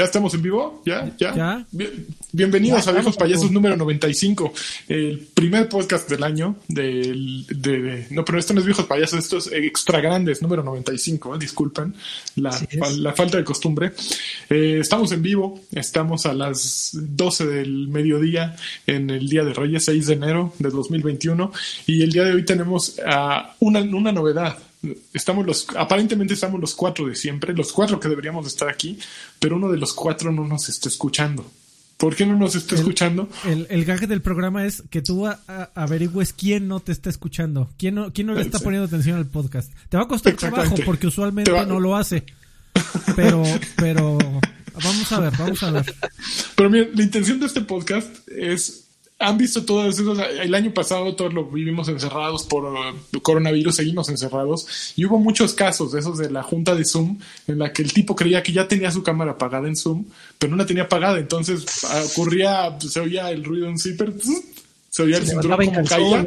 ¿Ya estamos en vivo? ¿Ya? ¿Ya? bienvenidos a Viejos Payasos número 95, el primer podcast del año. Del, de, no, pero esto no es Viejos Payasos, esto es Extra Grandes, número 95, ¿eh? disculpen la, la, falta de costumbre. Eh, estamos en vivo, estamos a las 12 del mediodía en el Día de Reyes, 6 de enero de 2021, y el día de hoy tenemos uh, una, una novedad estamos los, aparentemente estamos los cuatro de siempre, los cuatro que deberíamos estar aquí, pero uno de los cuatro no nos está escuchando. ¿Por qué no nos está escuchando? El, el gag del programa es que tú averigües quién no te está escuchando, quién no, quién no le está poniendo atención al podcast. Te va a costar trabajo porque usualmente no lo hace. Pero, pero, vamos a ver, vamos a ver. Pero mira, la intención de este podcast es han visto todos esos, el año pasado todos lo vivimos encerrados por uh, coronavirus, seguimos encerrados. Y hubo muchos casos de esos de la junta de Zoom en la que el tipo creía que ya tenía su cámara apagada en Zoom, pero no la tenía apagada, entonces ah, ocurría, se oía el ruido en zipper, se oía el cinturón como caía,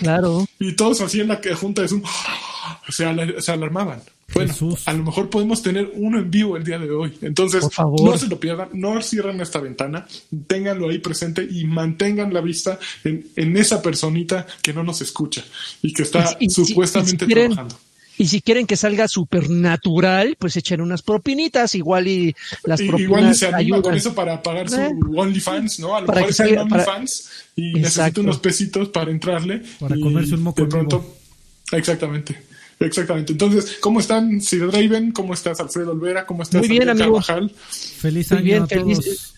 claro. y todos así en la junta de Zoom, se alarmaban. Bueno, a lo mejor podemos tener uno en vivo el día de hoy. Entonces, no se lo pierdan, no cierren esta ventana, ténganlo ahí presente y mantengan la vista en, esa personita que no nos escucha y que está supuestamente trabajando. Y si quieren que salga supernatural, pues echen unas propinitas, igual y las propinas Igual se anima con eso para pagar su eh. OnlyFans, ¿no? A lo para mejor que OnlyFans y necesita unos pesitos para entrarle. Para comerse un moco. De pronto, exactamente. Exactamente. Entonces, ¿cómo están Sid Raven? ¿Cómo estás Alfredo Olvera? ¿Cómo estás Muy bien, amigo. Feliz año bien, a feliz, todos. Feliz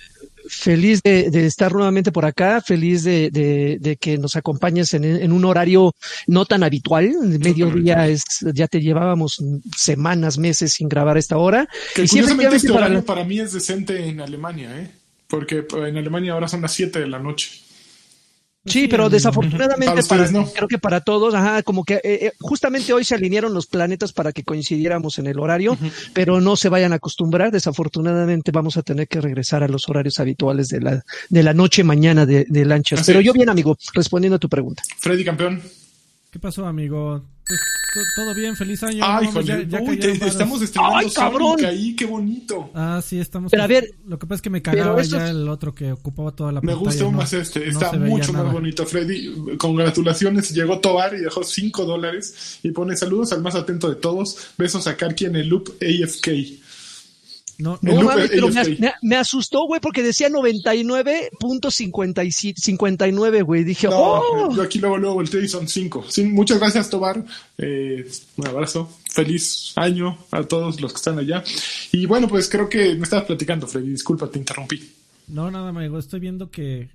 de, estar nuevamente por acá, feliz de, que nos acompañes en, un horario no tan habitual. Mediodía es, ya te llevábamos semanas, meses sin grabar esta hora. Que y curiosamente este horario para... para mí es decente en Alemania, ¿eh? Porque en Alemania ahora son las 7 de la noche. Sí, pero desafortunadamente para, creo que para todos, ajá, como que eh, eh, justamente hoy se alinearon los planetas para que coincidiéramos en el horario, pero no se vayan a acostumbrar. Desafortunadamente vamos a tener que regresar a los horarios habituales de la de la noche mañana de, de lanchas. pero yo bien, amigo, respondiendo a tu pregunta. Freddy campeón. ¿Qué pasó, amigo? Pues, todo bien, feliz año. Ay, estamos estrenando Ay, cabrón. ahí, qué bonito. Ah, sí, estamos. Pero a ver, lo que pasa es que me cagaba ya el otro que ocupaba toda la Me gusta más este, está mucho más bonito, Freddy. Congratulaciones, llegó Tobar y dejó 5 dólares y pone saludos al más atento de todos. Besos a Karki en el loop AFK. No, no mames, pero me, asustó, güey, porque decía 99.59, güey. Dije, oh. Yo aquí luego, luego volteé y son 5. muchas gracias, Tobar. Eh, un abrazo. Feliz año a todos los que están allá. Y bueno, pues creo que me estabas platicando, Freddy. Disculpa, te interrumpí. No, nada, amigo. Estoy viendo que.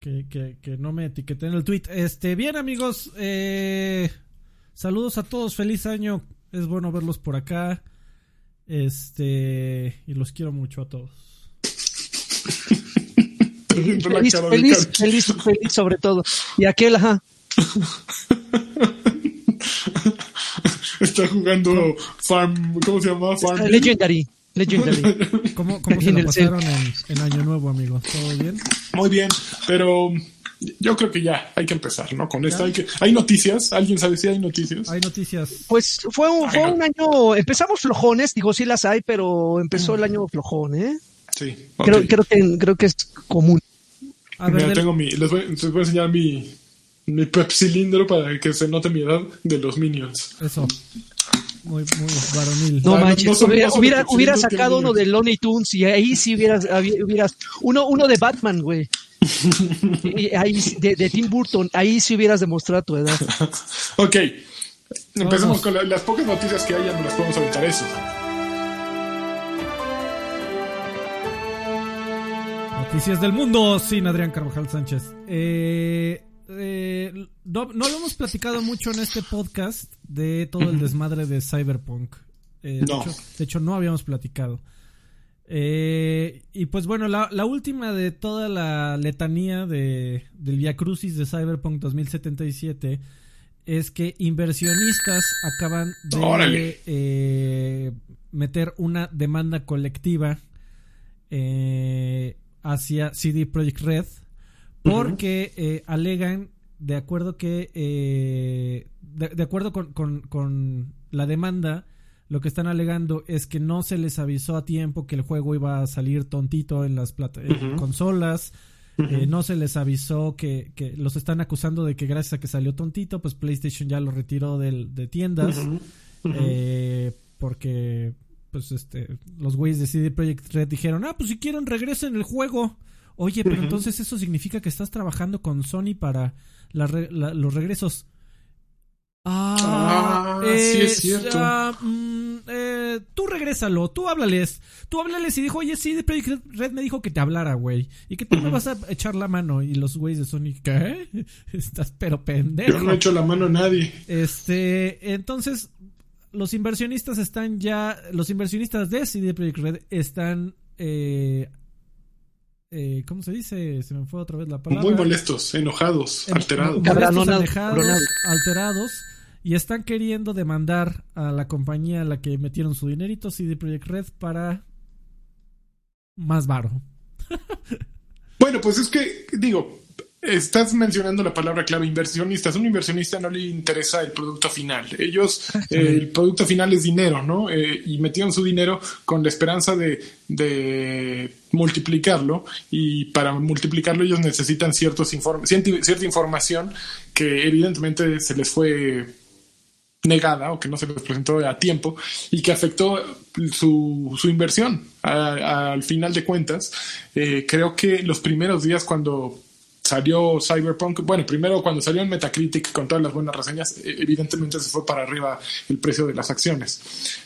Que, que, que no me etiqueté en el tweet. Este, bien, amigos. Eh, saludos a todos. Feliz año. Es bueno verlos por acá. Este. Y los quiero mucho a todos. feliz, feliz, feliz, feliz, sobre todo. Y aquel, ajá. Está jugando Farm. ¿Cómo se llama? Farm. Legendary. Legendary. ¿Cómo, cómo se lo pasaron en, en Año Nuevo, amigos? ¿Todo bien? Muy bien, pero yo creo que ya hay que empezar, ¿no? Con esto hay que hay noticias, alguien sabe si hay noticias. Hay noticias. Pues fue un, fue un año, empezamos flojones, digo sí las hay, pero empezó el año flojón, ¿eh? Sí. Creo, creo que creo que es común. A ver, tengo mi les voy, les voy a enseñar mi mi cilindro para que se note mi edad de los Minions. Eso. Muy, muy varonil. No, manches, hubiera, hubiera, sacado uno de Looney Tunes y ahí sí hubieras, hubieras uno, uno de Batman, güey ahí, de, Tim Burton, ahí sí hubieras demostrado tu edad. ok, empecemos con las pocas noticias que hayan, las podemos aventar eso. Noticias del mundo sin Adrián Carvajal Sánchez. Eh, eh, no, no, lo hemos platicado mucho en este podcast de todo el desmadre de Cyberpunk. Eh, de hecho, no habíamos platicado. Eh, y pues bueno, la, última de toda la letanía de, del Via Crucis de Cyberpunk 2077 es que inversionistas acaban de meter una demanda colectiva hacia CD Projekt Red porque alegan, de acuerdo que de, acuerdo con, con, con la demanda, lo que están alegando es que no se les avisó a tiempo que el juego iba a salir tontito en las consolas. Eh, no se les avisó que, que, los están acusando de que gracias a que salió tontito, pues PlayStation ya lo retiró de tiendas. Eh, porque pues este los güeyes de CD Projekt Red dijeron, ah, pues si quieren regresen el juego. Oye, pero entonces eso significa que estás trabajando con Sony para los regresos. Ah, sí es cierto. Ah, mm, eh, tú regrésalo, tú háblales. Tú háblales y dijo, oye, sí, Red me dijo que te hablara, güey. Y que tú me vas a echar la mano. Y los güeyes de Sony, ¿qué? Estás pero pendejo. Yo no he hecho la mano a nadie. Este, entonces, los inversionistas están ya, los inversionistas de CD Projekt Red están, eh, eh, ¿cómo se dice? Se me fue otra vez la palabra. Muy molestos, enojados, alterados. alterados y están queriendo demandar a la compañía a la que metieron su dinerito, CD Projekt Red, para más varo. bueno, pues es que, digo, estás mencionando la palabra clave inversionistas. Un inversionista no le interesa el producto final. Ellos, el producto final es dinero, ¿no? Eh, y metieron su dinero con la esperanza de, de, multiplicarlo. Y para multiplicarlo ellos necesitan ciertos cierta información que evidentemente se les fue negada o que no se les presentó a tiempo y que afectó su, su inversión. al final de cuentas, eh, creo que los primeros días cuando salió Cyberpunk, bueno, primero cuando salió en Metacritic con todas las buenas reseñas, e, evidentemente se fue para arriba el precio de las acciones.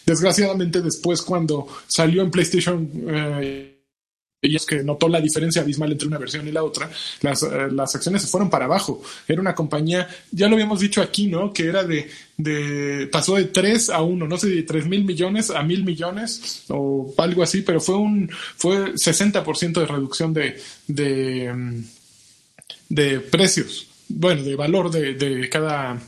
Desgraciadamente después cuando salió en PlayStation... Eh, y es que notó la diferencia abismal entre una versión y la otra, las, eh, las, acciones se fueron para abajo. Era una compañía, ya lo habíamos dicho aquí, ¿no? Que era de, de pasó de 3 a 1, no sé, de 3 mil millones a mil millones o algo así, pero fue un, fue 60% de reducción de, de, mm, de precios, bueno, de valor de, de cada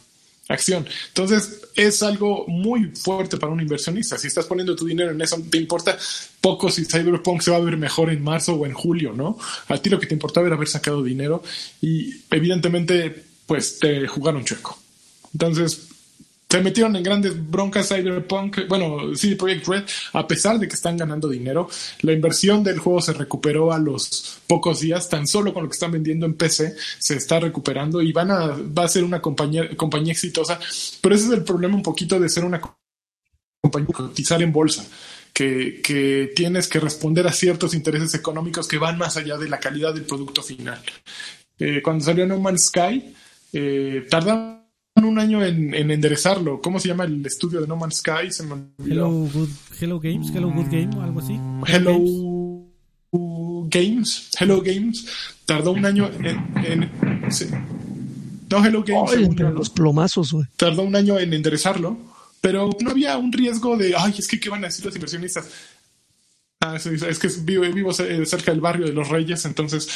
acción. Entonces, es algo muy fuerte para un inversionista. Si estás poniendo tu dinero en eso, te importa poco si Cyberpunk se va a ver mejor en marzo o en julio, ¿no? A ti lo que te importaba era haber sacado dinero y evidentemente, pues te jugaron chueco. Entonces, se metieron en grandes broncas Cyberpunk, bueno, CD Projekt Red, a pesar de que están ganando dinero, la inversión del juego se recuperó a los pocos días, tan solo con lo que están vendiendo en PC se está recuperando y van a, va a ser una compañía, compañía exitosa, pero ese es el problema un poquito de ser una compañía cotizar en bolsa. Que, que, tienes que responder a ciertos intereses económicos que van más allá de la calidad del producto final. Eh, cuando salió No Man's Sky, eh, tardaron un año en, enderezarlo. ¿Cómo se llama el estudio de No Man's Sky? Se me Hello, good, Hello Games, Hello Good Game o algo así. Hello Games, Hello Games. Tardó un año en. No, Hello Games. los plomazos, güey. Tardó un año en enderezarlo, pero no había un riesgo de, ay, es que, ¿qué van a decir los inversionistas? Ah, es, que vivo, vivo, cerca del barrio de los Reyes, entonces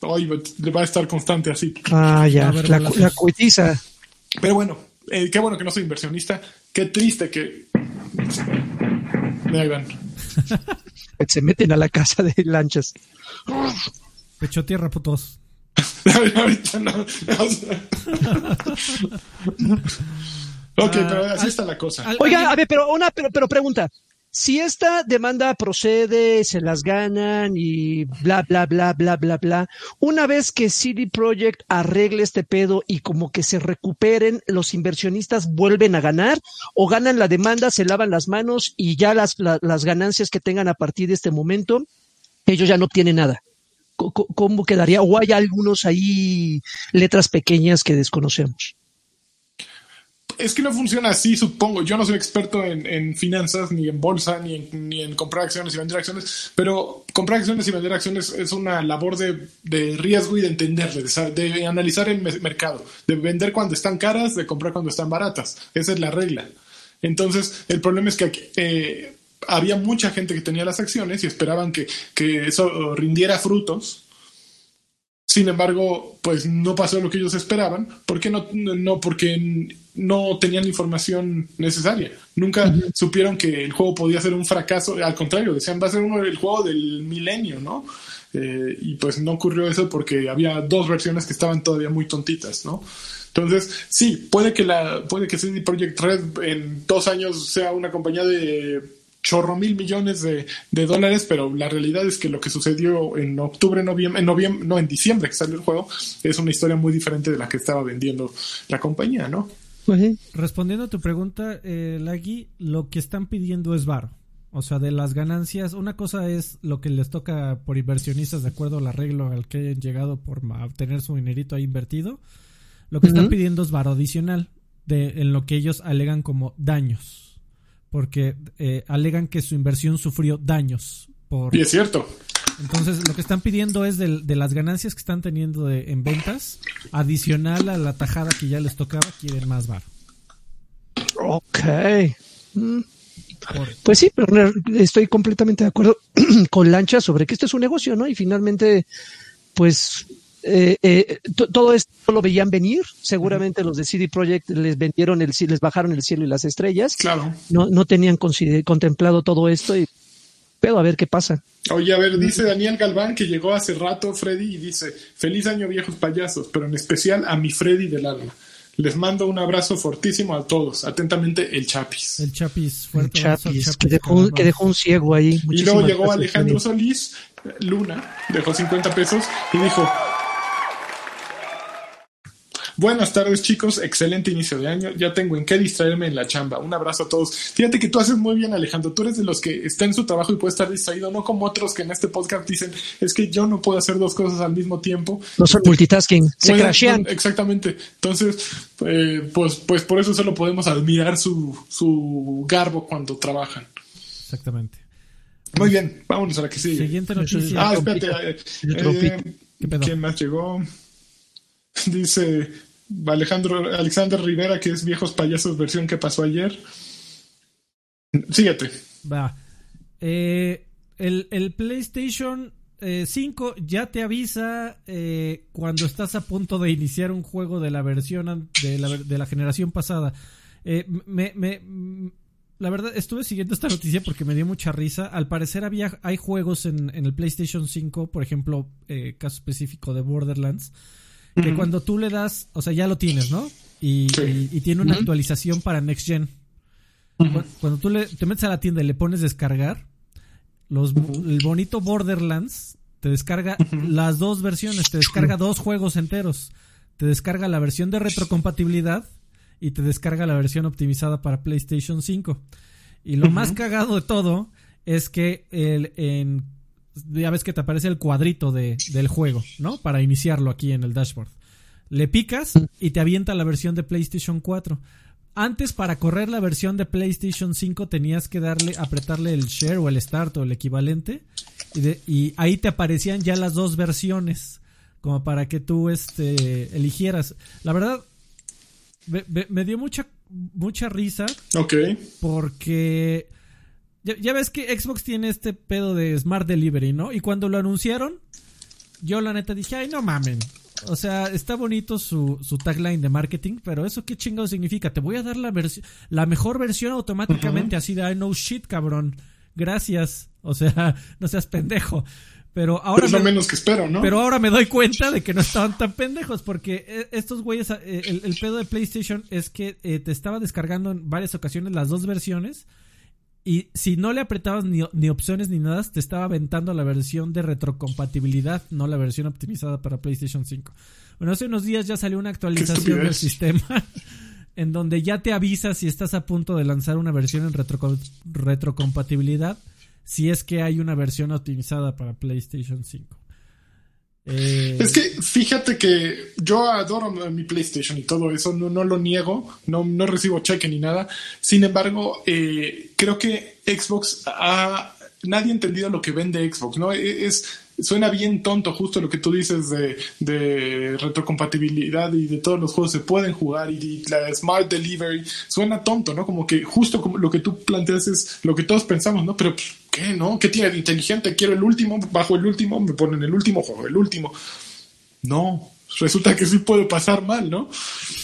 hoy va a estar constante así. Ah, ya, la, la, la cuitiza. Pero bueno, eh, qué bueno que no soy inversionista. Qué triste que. Me Se meten a la casa de lanchas. Pecho tierra, putos. Ahorita no. ok, pero así está la cosa. Oiga, a ver, pero una, pero, pero pregunta si esta demanda procede, se las ganan y bla, bla, bla, bla, bla, bla, una vez que CD Projekt arregle este pedo y como que se recuperen, los inversionistas vuelven a ganar o ganan la demanda, se lavan las manos y ya las, las ganancias que tengan a partir de este momento, ellos ya no obtienen nada. ¿Cómo quedaría? ¿O hay algunos ahí letras pequeñas que desconocemos? Es que no funciona así, supongo. Yo no soy experto en, finanzas, ni en bolsa, ni en, ni en, comprar acciones y vender acciones, pero comprar acciones y vender acciones es una labor de, riesgo y de entenderle, de, analizar el mercado, de vender cuando están caras, de comprar cuando están baratas. Esa es la regla. Entonces, el problema es que eh, había mucha gente que tenía las acciones y esperaban que eso rindiera frutos Sin embargo, pues no pasó lo que ellos esperaban. ¿Por qué no? No, porque no tenían la información necesaria. Nunca supieron que el juego podía ser un fracaso. Al contrario, decían, va a ser uno el juego del milenio, ¿no? Eh, y pues no ocurrió eso porque había dos versiones que estaban todavía muy tontitas, ¿no? Entonces, sí, puede que la, puede que CD Projekt Red en dos años sea una compañía de chorro mil millones de, dólares, pero la realidad es que lo que sucedió en octubre, noviembre, en noviembre, no, en diciembre que salió el juego, es una historia muy diferente de la que estaba vendiendo la compañía, ¿no? Respondiendo a tu pregunta, eh, Lagui, lo que están pidiendo es bar. O sea, de las ganancias, una cosa es lo que les toca por inversionistas de acuerdo al arreglo al que hayan llegado por obtener su dinerito ahí invertido. Lo que están pidiendo es bar adicional de, en lo que ellos alegan como daños porque eh, alegan que su inversión sufrió daños. Por... Y es cierto. Entonces, lo que están pidiendo es de, las ganancias que están teniendo en ventas, adicional a la tajada que ya les tocaba, quieren más bar. Ok. Mm. Pues sí, pero estoy completamente de acuerdo con Lancha sobre que este es un negocio, ¿no? Y finalmente, pues eh, eh, todo esto lo veían venir. Seguramente los de CD Projekt les vendieron el les bajaron el cielo y las estrellas. Claro. No, no tenían contemplado todo esto y pero a ver qué pasa. Oye, a ver, dice Daniel Galván que llegó hace rato, Freddy, y dice, feliz año viejos payasos, pero en especial a mi Freddy del alma. Les mando un abrazo fortísimo a todos. Atentamente, el Chapis. El Chapis, fuerte. El Chapis, que, dejó, que dejó un ciego ahí. y luego llegó Alejandro Solís, Luna, dejó 50 pesos y dijo, Buenas tardes, chicos. Excelente inicio de año. Ya tengo en qué distraerme en la chamba. Un abrazo a todos. Fíjate que tú haces muy bien, Alejandro. Tú eres de los que está en su trabajo y puede estar distraído, no como otros que en este podcast dicen, es que yo no puedo hacer dos cosas al mismo tiempo. No son multitasking, se crashean. exactamente. Entonces, eh, pues, pues por eso solo podemos admirar su, su garbo cuando trabajan. Exactamente. Muy bien, vámonos a la que sigue. Siguiente noticia. Ah, espérate. Eh, eh, ¿Quién más llegó? Dice Alejandro Alexander Rivera, que es Viejos Payasos versión que pasó ayer. Síguete. Va. Eh, el, PlayStation 5 eh, ya te avisa eh, cuando estás a punto de iniciar un juego de la versión de la, de la generación pasada. me, la verdad, estuve siguiendo esta noticia porque me dio mucha risa. Al parecer había, hay juegos en, en el PlayStation 5, por ejemplo, caso específico de Borderlands, que cuando tú le das, o sea, ya lo tienes, ¿no? Y, tiene una actualización para Next Gen. Cuando tú le, te metes a la tienda y le pones descargar, los, el bonito Borderlands te descarga las dos versiones, te descarga dos juegos enteros. Te descarga la versión de retrocompatibilidad y te descarga la versión optimizada para PlayStation 5. Y lo más cagado de todo es que el, en ya ves que te aparece el cuadrito de, del juego, ¿no? Para iniciarlo aquí en el dashboard. Le picas y te avienta la versión de PlayStation 4. Antes, para correr la versión de PlayStation 5, tenías que darle, apretarle el share o el start o el equivalente. Y, ahí te aparecían ya las dos versiones. Como para que tú este, eligieras. La verdad, me, me dio mucha, mucha risa. Ok. Porque ya, ves que Xbox tiene este pedo de Smart Delivery, ¿no? Y cuando lo anunciaron, yo la neta dije, ay, no mamen. O sea, está bonito su, su tagline de marketing, pero eso qué chingado significa. Te voy a dar la la mejor versión automáticamente, así de I know shit, cabrón. Gracias. O sea, no seas pendejo. Pero ahora. es lo menos que espero, ¿no? Pero ahora me doy cuenta de que no estaban tan pendejos, porque eh, estos güeyes, eh, el, pedo de PlayStation es que eh, te estaba descargando en varias ocasiones las dos versiones y si no le apretabas ni, opciones ni nada, te estaba aventando la versión de retrocompatibilidad, no la versión optimizada para PlayStation 5. Bueno, hace unos días ya salió una actualización del sistema en donde ya te avisa si estás a punto de lanzar una versión en retrocompatibilidad, si es que hay una versión optimizada para PlayStation 5. Eh, es que fíjate que yo adoro mi PlayStation y todo eso, no, no lo niego, no, no recibo cheque ni nada. Sin embargo, eh, creo que Xbox ha. Nadie ha entendido lo que vende Xbox, ¿no? E, es, suena bien tonto justo lo que tú dices de, de, retrocompatibilidad y de todos los juegos se pueden jugar y, la Smart Delivery. Suena tonto, ¿no? Como que justo como lo que tú planteas es lo que todos pensamos, ¿no? Pero ¿qué, no? ¿Qué tiene de inteligente? Quiero el último, bajo el último, me ponen el último juego, el último. no, resulta que sí puede pasar mal, ¿no?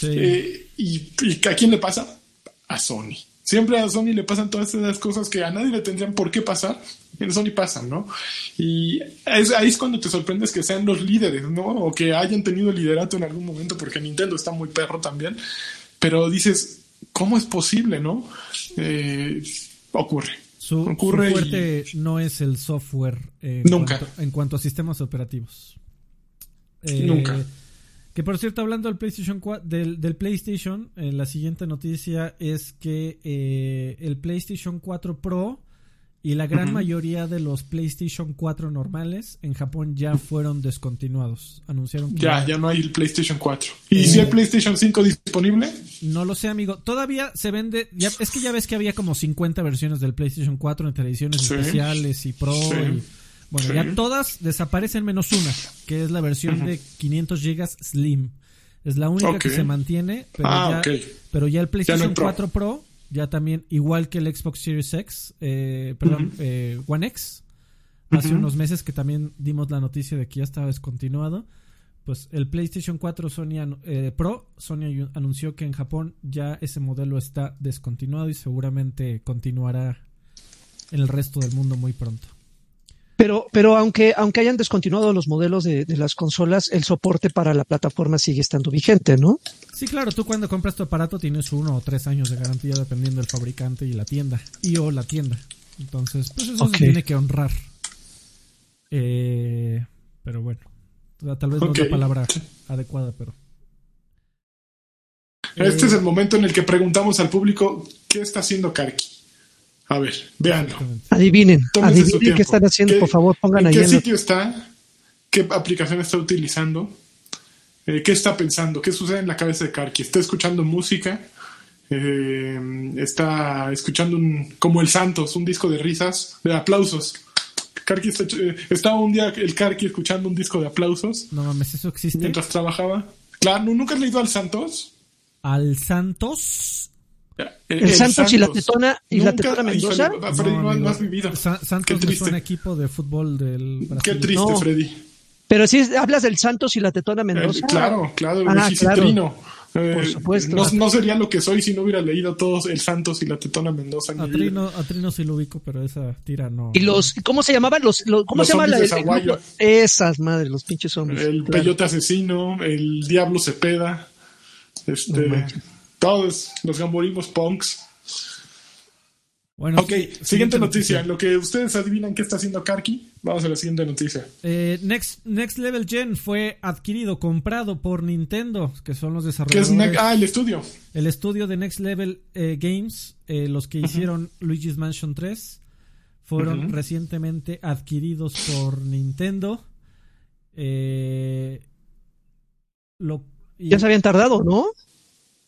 Eh, y, ¿Y a quién le pasa? A Sony. Siempre a Sony le pasan todas esas cosas que a nadie le tendrían por qué pasar. En Sony pasan, ¿no? Y ahí es cuando te sorprendes que sean los líderes, ¿no? O que hayan tenido liderato en algún momento, porque Nintendo está muy perro también. Pero dices, ¿cómo es posible, no? Eh, ocurre. Su, ocurre fuerte no es el software Nunca. en cuanto a sistemas operativos. Eh, Nunca. Que por cierto, hablando del PlayStation 4, del, PlayStation, eh, la siguiente noticia es que eh, el PlayStation 4 Pro y la gran mayoría de los PlayStation 4 normales en Japón ya fueron descontinuados. Anunciaron que ya, ya no hay el PlayStation 4. ¿Y si hay PlayStation 5 disponible? No lo sé, amigo. Todavía se vende. es que ya ves que había como 50 versiones del PlayStation 4 entre ediciones especiales y Pro. Y, bueno, ya todas desaparecen menos una, que es la versión de 500 GB Slim. Es la única que se mantiene, pero, ah, ya, pero ya el PlayStation 4 Pro, ya también, igual que el Xbox Series X, eh, perdón, eh, One X, hace unos meses que también dimos la noticia de que ya estaba descontinuado. Pues el PlayStation 4 Sony, eh, Pro, Sony anunció que en Japón ya ese modelo está descontinuado y seguramente continuará en el resto del mundo muy pronto. Pero, pero aunque, aunque hayan descontinuado los modelos de, las consolas, el soporte para la plataforma sigue estando vigente, ¿no? Sí, claro, tú cuando compras tu aparato tienes uno o tres años de garantía dependiendo del fabricante y la tienda, y o la tienda. Entonces, pues eso se tiene que honrar. Eh, pero bueno, tal vez no es la palabra adecuada, pero... Este es el momento en el que preguntamos al público qué está haciendo Karki. A ver, véanlo. Adivinen, adivinen qué están haciendo, por favor, pongan ¿en ahí. ¿Qué sitio está? ¿Qué aplicación está utilizando? Eh, ¿Qué está pensando? ¿Qué sucede en la cabeza de Karki? ¿Está escuchando música? Eh, ¿Está escuchando un, como el Santos, un disco de risas, de aplausos? Karki está, eh, estaba un día el Karki escuchando un disco de aplausos. No mames, eso existe. Mientras trabajaba. Claro, ¿nunca has leído al Santos? ¿Al Santos? El, Santos, y la Tetona y la Tetona Mendoza. no, has vivido. Santos es un equipo de fútbol del Brasil. Qué triste, Freddy. Pero si hablas del Santos y la Tetona Mendoza. Eh, claro, claro, el ah, eh, Por supuesto. No, sería lo que soy si no hubiera leído todos el Santos y la Tetona Mendoza. A Trino, a Trino sí lo ubico, pero esa tira no. ¿Y los, cómo se llamaban los, cómo se llama la, Esas madres, los pinches hombres. El peyote asesino, el diablo Cepeda, este, todos los gamborimos punks. Bueno, ok, siguiente, noticia. lo que ustedes adivinan qué está haciendo Karki, vamos a la siguiente noticia. Eh, Next, Next Level Gen fue adquirido, comprado por Nintendo, que son los desarrolladores. ah, el estudio. El estudio de Next Level eh, Games, eh, los que hicieron Luigi's Mansion 3, fueron recientemente adquiridos por Nintendo. Lo, ya se habían tardado, ¿no?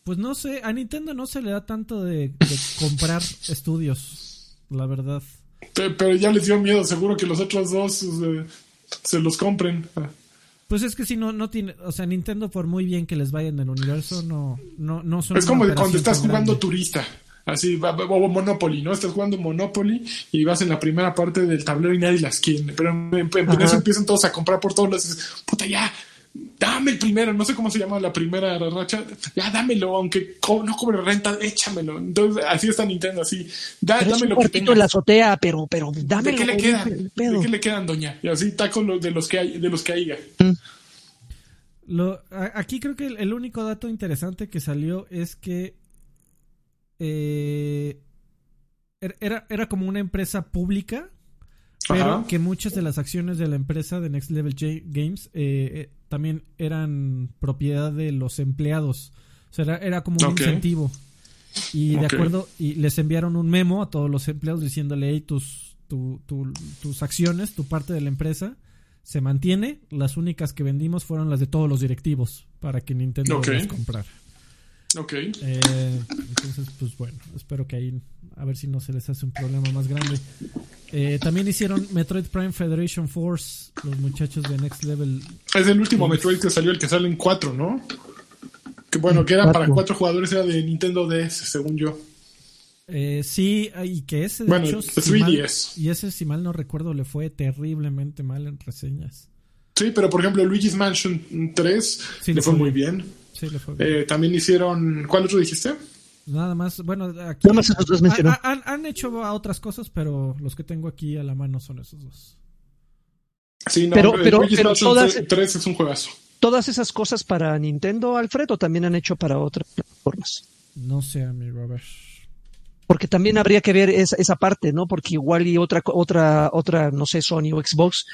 Pues no sé, a Nintendo no se le da tanto de, comprar estudios, la verdad. Pero ya les dio miedo, seguro que los otros dos eh, se los compren. Pues es que si no, no tiene, o sea, Nintendo por muy bien que les vaya en el universo, no, no, no son. Es como cuando estás jugando turista, así, o Monopoly, ¿no? Estás jugando Monopoly y vas en la primera parte del tablero y nadie las quiere, pero en, eso empiezan todos a comprar por todos los, puta ya, dame el primero, no sé cómo se llama la primera racha, ya dámelo, aunque no cobre renta, échamelo. Entonces, así está Nintendo, así, da, pero dámelo. Un poquito en la azotea, pero, pero dámelo. ¿De qué le quedan? ¿De qué le quedan, doña? Y así está con los de los que hay, de los que haya. Mm. Lo, aquí creo que el, único dato interesante que salió es que eh, er, era, era como una empresa pública pero que muchas de las acciones de la empresa de Next Level Games eh, eh, también eran propiedad de los empleados. O sea, era, como un incentivo. Y de acuerdo, y les enviaron un memo a todos los empleados diciéndole, hey, tus, tus acciones, tu parte de la empresa, se mantiene. Las únicas que vendimos fueron las de todos los directivos para que Nintendo las comprara. Ok. Eh, entonces, pues bueno, espero que ahí, a ver si no se les hace un problema más grande. Eh, también hicieron Metroid Prime Federation Force, los muchachos de Next Level. Es el último Metroid que salió, el que sale en 4, ¿no? Que bueno, que era para cuatro jugadores, era de Nintendo DS, según yo. Eh, sí, y que ese bueno, hecho, 3DS. y ese, si mal no recuerdo, le fue terriblemente mal en reseñas. Sí, pero por ejemplo, Luigi's Mansion 3 le fue muy bien. Sí, le fue bien. Eh, también hicieron. ¿Cuál otro dijiste? Nada más, bueno, aquí Nada más esos dos mencionó. Han, han, hecho a otras cosas, pero los que tengo aquí a la mano son esos dos. Sí, no, pero, pero, pero todas, 3 es un juegazo. Todas esas cosas para Nintendo, Alfredo, también han hecho para otras plataformas. No sé, mi Robert porque también habría que ver esa, esa parte, ¿no? Porque igual y otra, otra, otra, no sé, Sony o Xbox,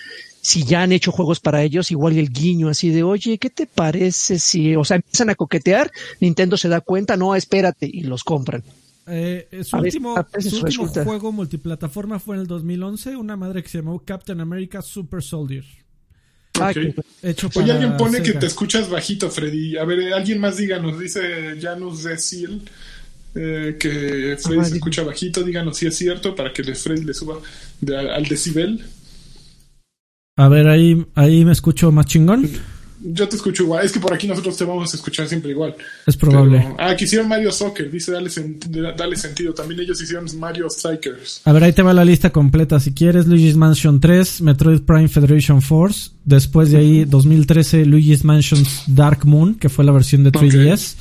si ya han hecho juegos para ellos, igual y el guiño así de, oye, ¿qué te parece si, o sea, empiezan a coquetear, Nintendo se da cuenta, no, espérate, y los compran. Eh, su último, su último juego multiplataforma fue en el 2011, una madre que se llamó Captain America Super Soldier. Okay. Hecho Oye, alguien pone que te escuchas bajito, Freddy. A ver, alguien más díganos, dice Janus Decil eh, que Freddy se escucha bajito, díganos si es cierto para que Freddy le suba al decibel. A ver, ahí, ahí me escucho más chingón. Yo te escucho igual. Es que por aquí nosotros te vamos a escuchar siempre igual. Es probable. ah, que hicieron Mario Soccer. Dice, dale, dale, sentido. También ellos hicieron Mario Strikers. A ver, ahí te va la lista completa. Si quieres, Luigi's Mansion 3, Metroid Prime Federation Force. Después de ahí, 2013, Luigi's Mansion Dark Moon, que fue la versión de 3DS.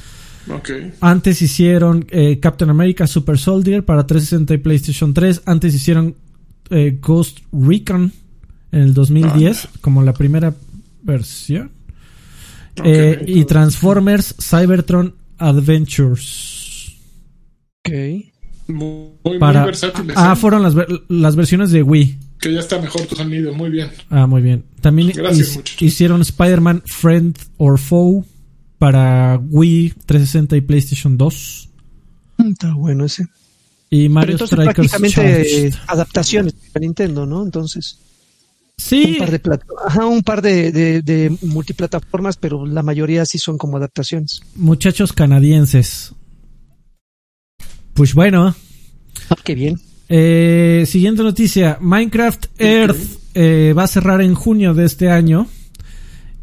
Antes hicieron eh, Captain America Super Soldier para 360 y PlayStation 3. Antes hicieron eh, Ghost Recon en el 2010 ah. como la primera versión. Eh, y Transformers Cybertron Adventures. Ok. Muy, muy, Ah, fueron las, las versiones de Wii. Que ya está mejor tu sonido, muy bien. Ah, muy bien. También hicieron Spider-Man Friend or Foe para Wii 360 y PlayStation 2. Está bueno ese. Y Mario Pero entonces, prácticamente adaptaciones de Nintendo, ¿no? Entonces. Sí. Un par de, Ajá, un par de, multiplataformas, pero la mayoría sí son como adaptaciones. Muchachos canadienses. Pues bueno. Ah, qué bien. Eh, siguiente noticia. Minecraft Earth eh, va a cerrar en junio de este año.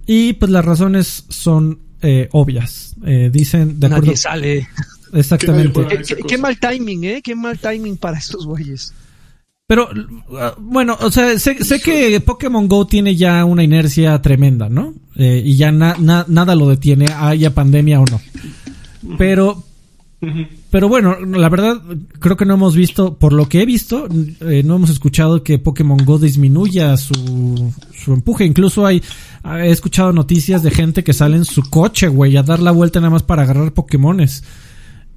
Y pues las razones son eh, obvias. Eh, dicen, de Nadie sale. Exactamente. ¿Qué, mal timing, ¿eh? Qué mal timing para estos güeyes. Pero, uh, bueno, o sea, sé, sé, que Pokémon Go tiene ya una inercia tremenda, ¿no? Eh, y ya nada lo detiene, haya pandemia o no. Pero, pero bueno, la verdad, creo que no hemos visto, por lo que he visto, eh, no hemos escuchado que Pokémon Go disminuya su, su empuje. Incluso hay, he escuchado noticias de gente que sale en su coche, güey, a dar la vuelta nada más para agarrar Pokémones.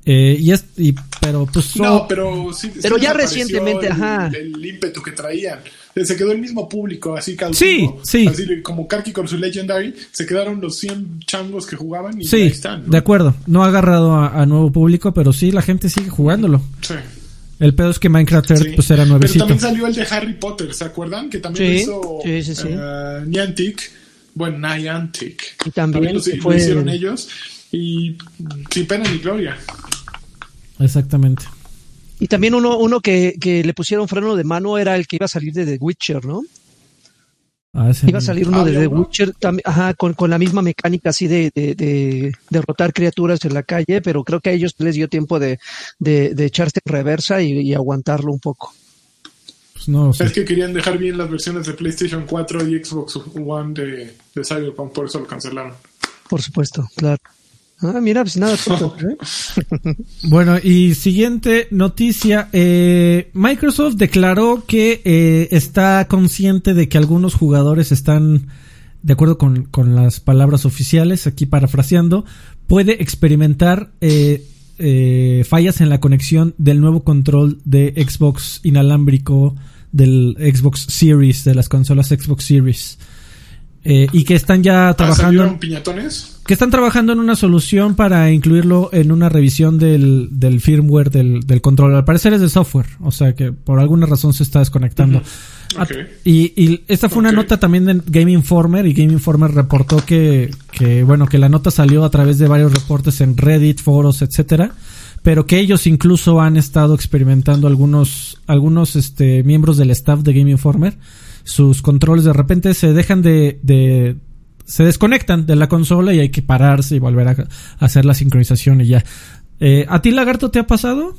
Eh, y es, y, pero pues. No, pero sí, Pero ya recientemente, ajá. El ímpetu que traían. Se quedó el mismo público, así Sí, sí. Así como Karki con su Legendary, se quedaron los 100 changos que jugaban y ahí están. De acuerdo. No ha agarrado a, nuevo público, pero sí, la gente sigue jugándolo. Sí. El pedo es que Minecraft Earth pues era nuevecito. Pero también salió el de Harry Potter, ¿se acuerdan? Que también hizo uh, Niantic. Bueno, Niantic. Y también, lo, hicieron ellos. Y sin pena ni gloria. Exactamente. Y también uno, uno que, que, le pusieron freno de mano era el que iba a salir de The Witcher, ¿no? Ah, iba a salir uno de The Witcher ajá, con, con, la misma mecánica así de, de, derrotar criaturas en la calle, pero creo que a ellos les dio tiempo de, de, echarse en reversa y, aguantarlo un poco. Pues no, Es que querían dejar bien las versiones de PlayStation 4 y Xbox One de, de Cyberpunk, por eso lo cancelaron. Por supuesto, claro. Ah, mira, pues nada. ¿eh? bueno, y siguiente noticia. Eh, Microsoft declaró que eh, está consciente de que algunos jugadores están, de acuerdo con, con las palabras oficiales, aquí parafraseando, puede experimentar fallas en la conexión del nuevo control de Xbox inalámbrico del Xbox Series, de las consolas Xbox Series. Eh, y que están ya ah, trabajando. piñatones? Que están trabajando en una solución para incluirlo en una revisión del, del firmware del, del, control. Al parecer es de software, o sea que por alguna razón se está desconectando. Ah, y, y, esta fue una nota también de Game Informer y Game Informer reportó que, que, bueno, que la nota salió a través de varios reportes en Reddit, foros, etcétera pero que ellos incluso han estado experimentando algunos algunos este miembros del staff de Game Informer sus controles de repente se dejan de, de se desconectan de la consola y hay que pararse y volver a, hacer la sincronización y ya. Eh, ¿A ti, Lagarto, te ha pasado?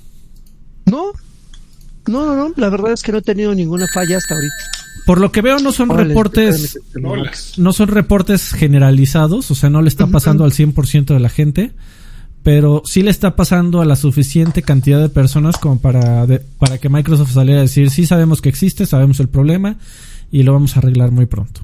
No, no, no, no. La verdad es que no he tenido ninguna falla hasta ahorita. Por lo que veo no son reportes no son reportes generalizados, o sea, no le está pasando al 100% de la gente, pero sí le está pasando a la suficiente cantidad de personas como para para que Microsoft saliera a decir, "Sí sabemos que existe, sabemos el problema y lo vamos a arreglar muy pronto."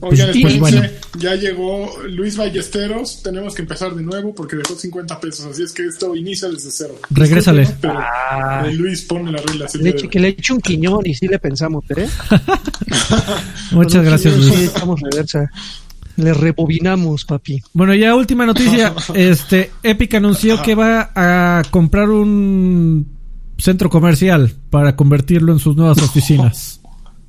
Oigan, pues, bueno. ya llegó Luis Ballesteros, tenemos que empezar de nuevo porque dejó 50 pesos, así es que esto inicia desde cero. Regrésale. Ah. Luis pone la regla. que le eche un quiñón y sí le pensamos, ¿eh? Muchas gracias, Luis. Le rebobinamos, papi. Bueno, ya última noticia. Este, Epic anunció que va a comprar un centro comercial para convertirlo en sus nuevas oficinas.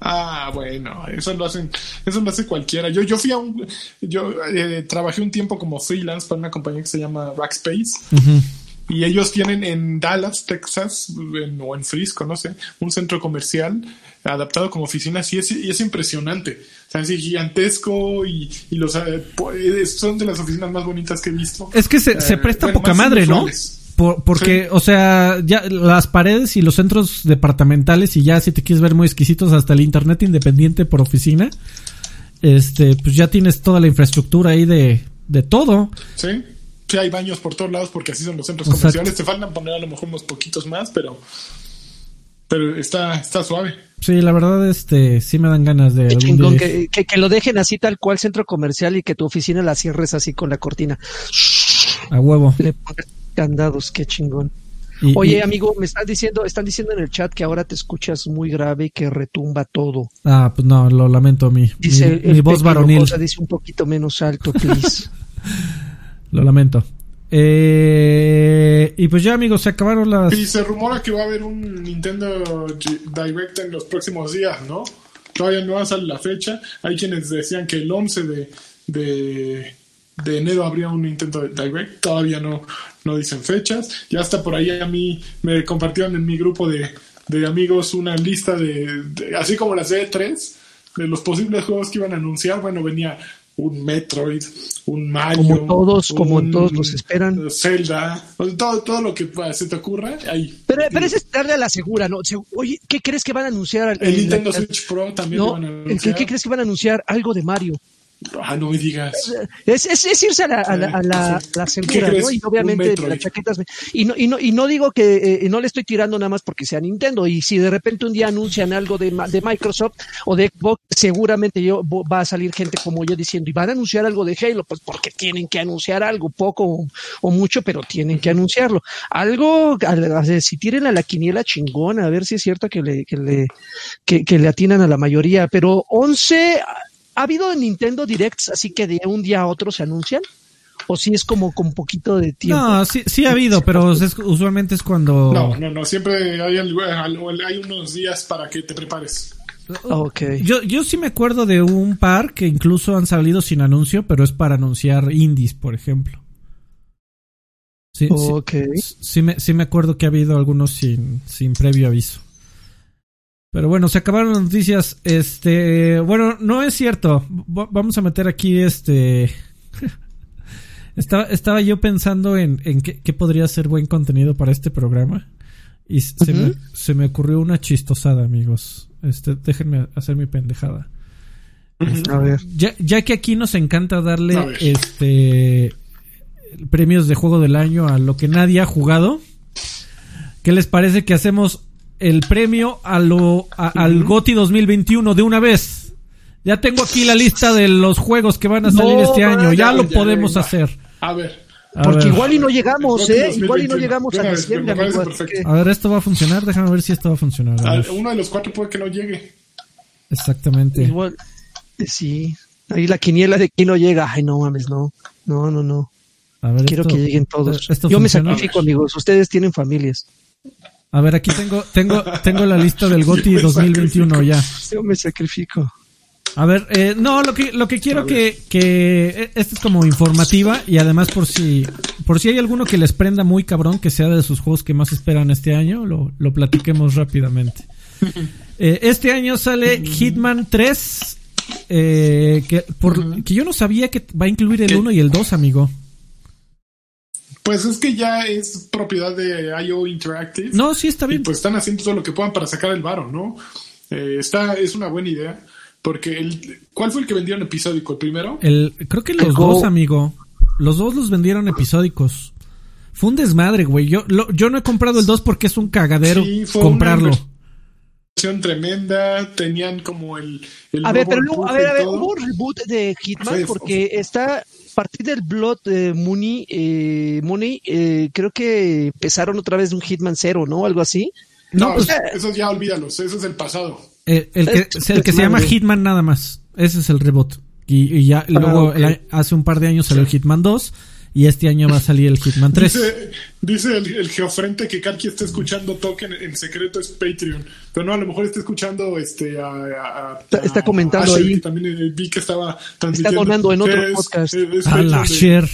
Ah, bueno, eso lo hacen, eso lo hace cualquiera. Yo, yo fui a un, yo eh, trabajé un tiempo como freelance para una compañía que se llama Rackspace. Y ellos tienen en Dallas, Texas, o en Frisco, no sé, un centro comercial adaptado como oficina, y es, y es impresionante. O sea, es gigantesco y, y los, eh, son de las oficinas más bonitas que he visto. Es que se, se eh, presta poca madre, ¿no? Porque, o sea, ya las paredes y los centros departamentales y ya si te quieres ver muy exquisitos hasta el internet independiente por oficina, este, pues ya tienes toda la infraestructura ahí de, de todo. Sí. Sí, hay baños por todos lados porque así son los centros comerciales. Te faltan poner a lo mejor unos poquitos más, pero pero está, está suave. Sí, la verdad, este, sí me dan ganas de... que, que, lo dejen así tal cual centro comercial y que tu oficina la cierres así con la cortina. A huevo candados, qué chingón. Oye, amigo, me están diciendo, están diciendo en el chat que ahora te escuchas muy grave y que retumba todo. Ah, pues no, lo lamento a mí. Dice mi, voz varonil. dice un poquito menos alto, please. lo lamento. Eh, y pues ya, amigos, se acabaron las. Y se rumora que va a haber un Nintendo Direct en los próximos días, ¿no? Todavía no va a salir la fecha. Hay quienes decían que el 11 de, de de enero habría un Nintendo Direct, todavía no, no dicen fechas. Ya hasta por ahí a mí me compartieron en mi grupo de, de amigos una lista de, así como las de E3, de los posibles juegos que iban a anunciar. Bueno, venía un Metroid, un Mario. Como todos, como todos los esperan. Zelda, todo, todo lo que se te ocurra, ahí. Pero, pero es darle a la segura, ¿no? Oye, ¿qué crees que van a anunciar? El, Nintendo Switch Pro también lo van a anunciar. ¿qué, crees que van a anunciar? Algo de Mario. Ah, no me digas. Es, es, irse a la, a la, a la, ¿no? Y obviamente las chaquetas. Y no, y no, y no digo que eh, no le estoy tirando nada más porque sea Nintendo. Y si de repente un día anuncian algo de, de Microsoft o de Xbox, seguramente yo va a salir gente como yo diciendo, y van a anunciar algo de Halo, pues porque tienen que anunciar algo, poco o, mucho, pero tienen que anunciarlo. Algo, si tiren a la quiniela chingona, a ver si es cierto que le, que le, que, que le atinan a la mayoría. Pero 11 ¿Ha habido Nintendo Directs así que de un día a otro se anuncian? ¿O si es como con poquito de tiempo? No, sí, sí ha habido, pero usualmente es cuando... No, no, no, siempre hay, hay unos días para que te prepares. Okay. Yo, yo sí me acuerdo de un par que incluso han salido sin anuncio, pero es para anunciar indies, por ejemplo. Sí, sí, sí, me, sí me acuerdo que ha habido algunos sin, sin previo aviso. Pero bueno, se acabaron las noticias. Este, bueno, no es cierto. vamos a meter aquí este. estaba, estaba yo pensando en, en qué, podría ser buen contenido para este programa. Y se, me, se, me, ocurrió una chistosada, amigos. Este, déjenme hacer mi pendejada. a ver. Ya, ya, que aquí nos encanta darle este premios de juego del año a lo que nadie ha jugado. ¿Qué les parece que hacemos el premio a lo, al GOTI 2021 de una vez. Ya tengo aquí la lista de los juegos que van a salir este año. Ya, lo podemos hacer. A ver. Porque igual y no llegamos, ¿eh? Igual y no llegamos a diciembre. A ver, esto va a funcionar. Déjame ver si esto va a funcionar. uno de los cuatro puede que no llegue. Exactamente. Igual, eh, sí. Ahí la quiniela de quién no llega. Ay, no mames, no. No, no, no. A ver, Quiero que lleguen todos. Yo me sacrifico, amigos. Ustedes tienen familias. A ver, aquí tengo, tengo, tengo la lista del GOTI 2021 ya. Yo me sacrifico. A ver, eh, no, lo que, lo que quiero que, que, eh, esta es como informativa y además por si, por si hay alguno que les prenda muy cabrón, que sea de sus juegos que más esperan este año, lo, lo platiquemos rápidamente. Eh, este año sale Hitman 3, que, por, que yo no sabía que va a incluir el 1 y el 2, amigo. Pues es que ya es propiedad de IO Interactive. No, sí está bien. Y pues están haciendo todo lo que puedan para sacar el varo, ¿no? Eh, está, es una buena idea. Porque el, ¿cuál fue el que vendieron episódico? ¿El primero? El, creo que los dos, amigo. Los dos los vendieron episódicos. Fue un desmadre, güey. Yo, yo no he comprado el 2 porque es un cagadero sí, fue comprarlo. Una tremenda, tenían como el, a ver, pero luego, a ver, a ver, hubo un reboot de Hitman porque está partir del Blood eh, Money, eh, Money eh, creo que empezaron otra vez un Hitman 0, ¿no? Algo así. No, pues, eso ya olvídalos, eso es el pasado. el que, el que se llama Hitman nada más, ese es el reboot. Y, ya ah, luego hace un par de años salió el Hitman 2 y este año va a salir el Hitman 3. Dice, el, geofrente que Karki está escuchando Token en secreto es Patreon. Pero no, a lo mejor está escuchando este a, está, comentando ahí. también vi que estaba Está donando en otro podcast. a la share.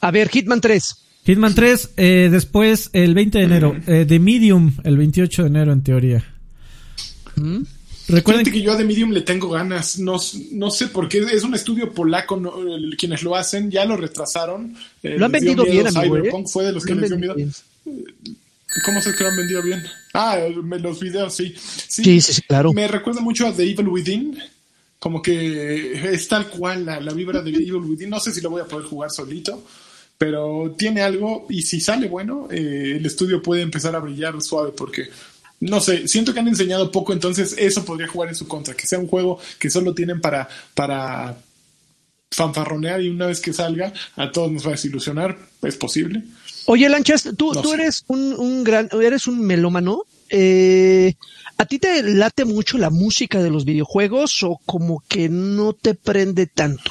A ver, Hitman 3. Hitman 3, eh, después el 20 de enero. Eh, The Medium, el 28 de enero en teoría. ¿Mm? Recuerden que yo a The Medium le tengo ganas. No, no sé por qué. Es un estudio polaco. quienes lo hacen ya lo retrasaron. Eh, lo han vendido bien, amigo. ¿eh? Cyberpunk fue de los que les dio miedo. ¿Cómo sé que lo han vendido bien? Ah, los videos, sí. Sí, sí, sí, claro. Me recuerda mucho a The Evil Within. Como que es tal cual la, la vibra de The Evil Within. No sé si lo voy a poder jugar solito pero tiene algo y si sale bueno, eh, el estudio puede empezar a brillar suave porque no sé, siento que han enseñado poco, entonces eso podría jugar en su contra, que sea un juego que solo tienen para, para fanfarronear y una vez que salga a todos nos va a desilusionar, es posible. Oye, Lanchas, tú, tú eres un, un, gran, eres un melómano. Eh, ¿A ti te late mucho la música de los videojuegos o como que no te prende tanto?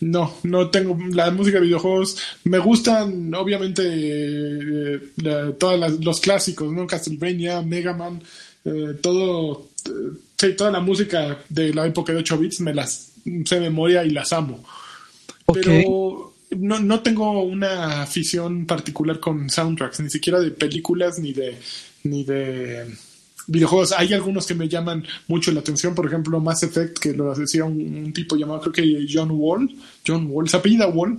No, no tengo la música de videojuegos. Me gustan, obviamente, eh, todos los clásicos, ¿no? Castlevania, Mega Man, eh, todo, eh, toda la música de la época de 8 bits me las sé de memoria y las amo. Pero no, no tengo una afición particular con soundtracks, ni siquiera de películas ni de ni de videojuegos. Hay algunos que me llaman mucho la atención, por ejemplo, Mass Effect, que lo hacía un, tipo llamado, creo que John Wall, John Wall, se apellida Wall.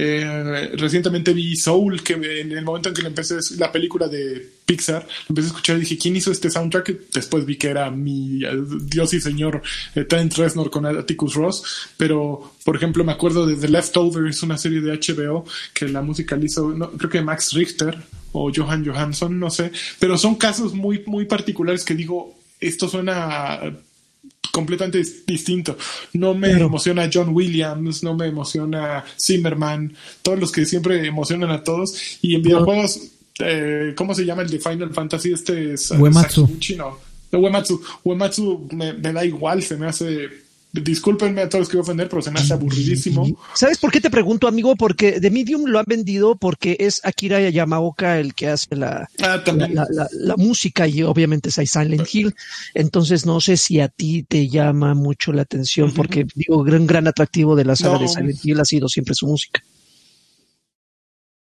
Eh, recientemente vi Soul, que en el momento en que le empecé la película de Pixar, empecé a escuchar y dije, ¿quién hizo este soundtrack? Después vi que era mi eh, Dios y Señor eh, Trent Reznor con Atticus Ross, pero por ejemplo me acuerdo de The Leftovers, una serie de HBO que la música le hizo, creo que Max Richter, o Johan Johansson, no sé, pero son casos muy, muy particulares que digo, esto suena completamente distinto. No me emociona John Williams, no me emociona Zimmerman, todos los que siempre emocionan a todos. Y en videojuegos, eh, ¿cómo se llama el de Final Fantasy? Este es Uematsu. Uematsu. Uematsu me, me da igual, se me hace Discúlpenme a todos los que voy a ofender, pero se me hace aburridísimo. ¿Sabes por qué te pregunto, amigo? Porque The Medium lo han vendido porque es Akira Yamaoka el que hace la, ah, la, música y obviamente es Silent Hill. Entonces no sé si a ti te llama mucho la atención porque digo, gran, gran atractivo de la saga de Silent Hill ha sido siempre su música.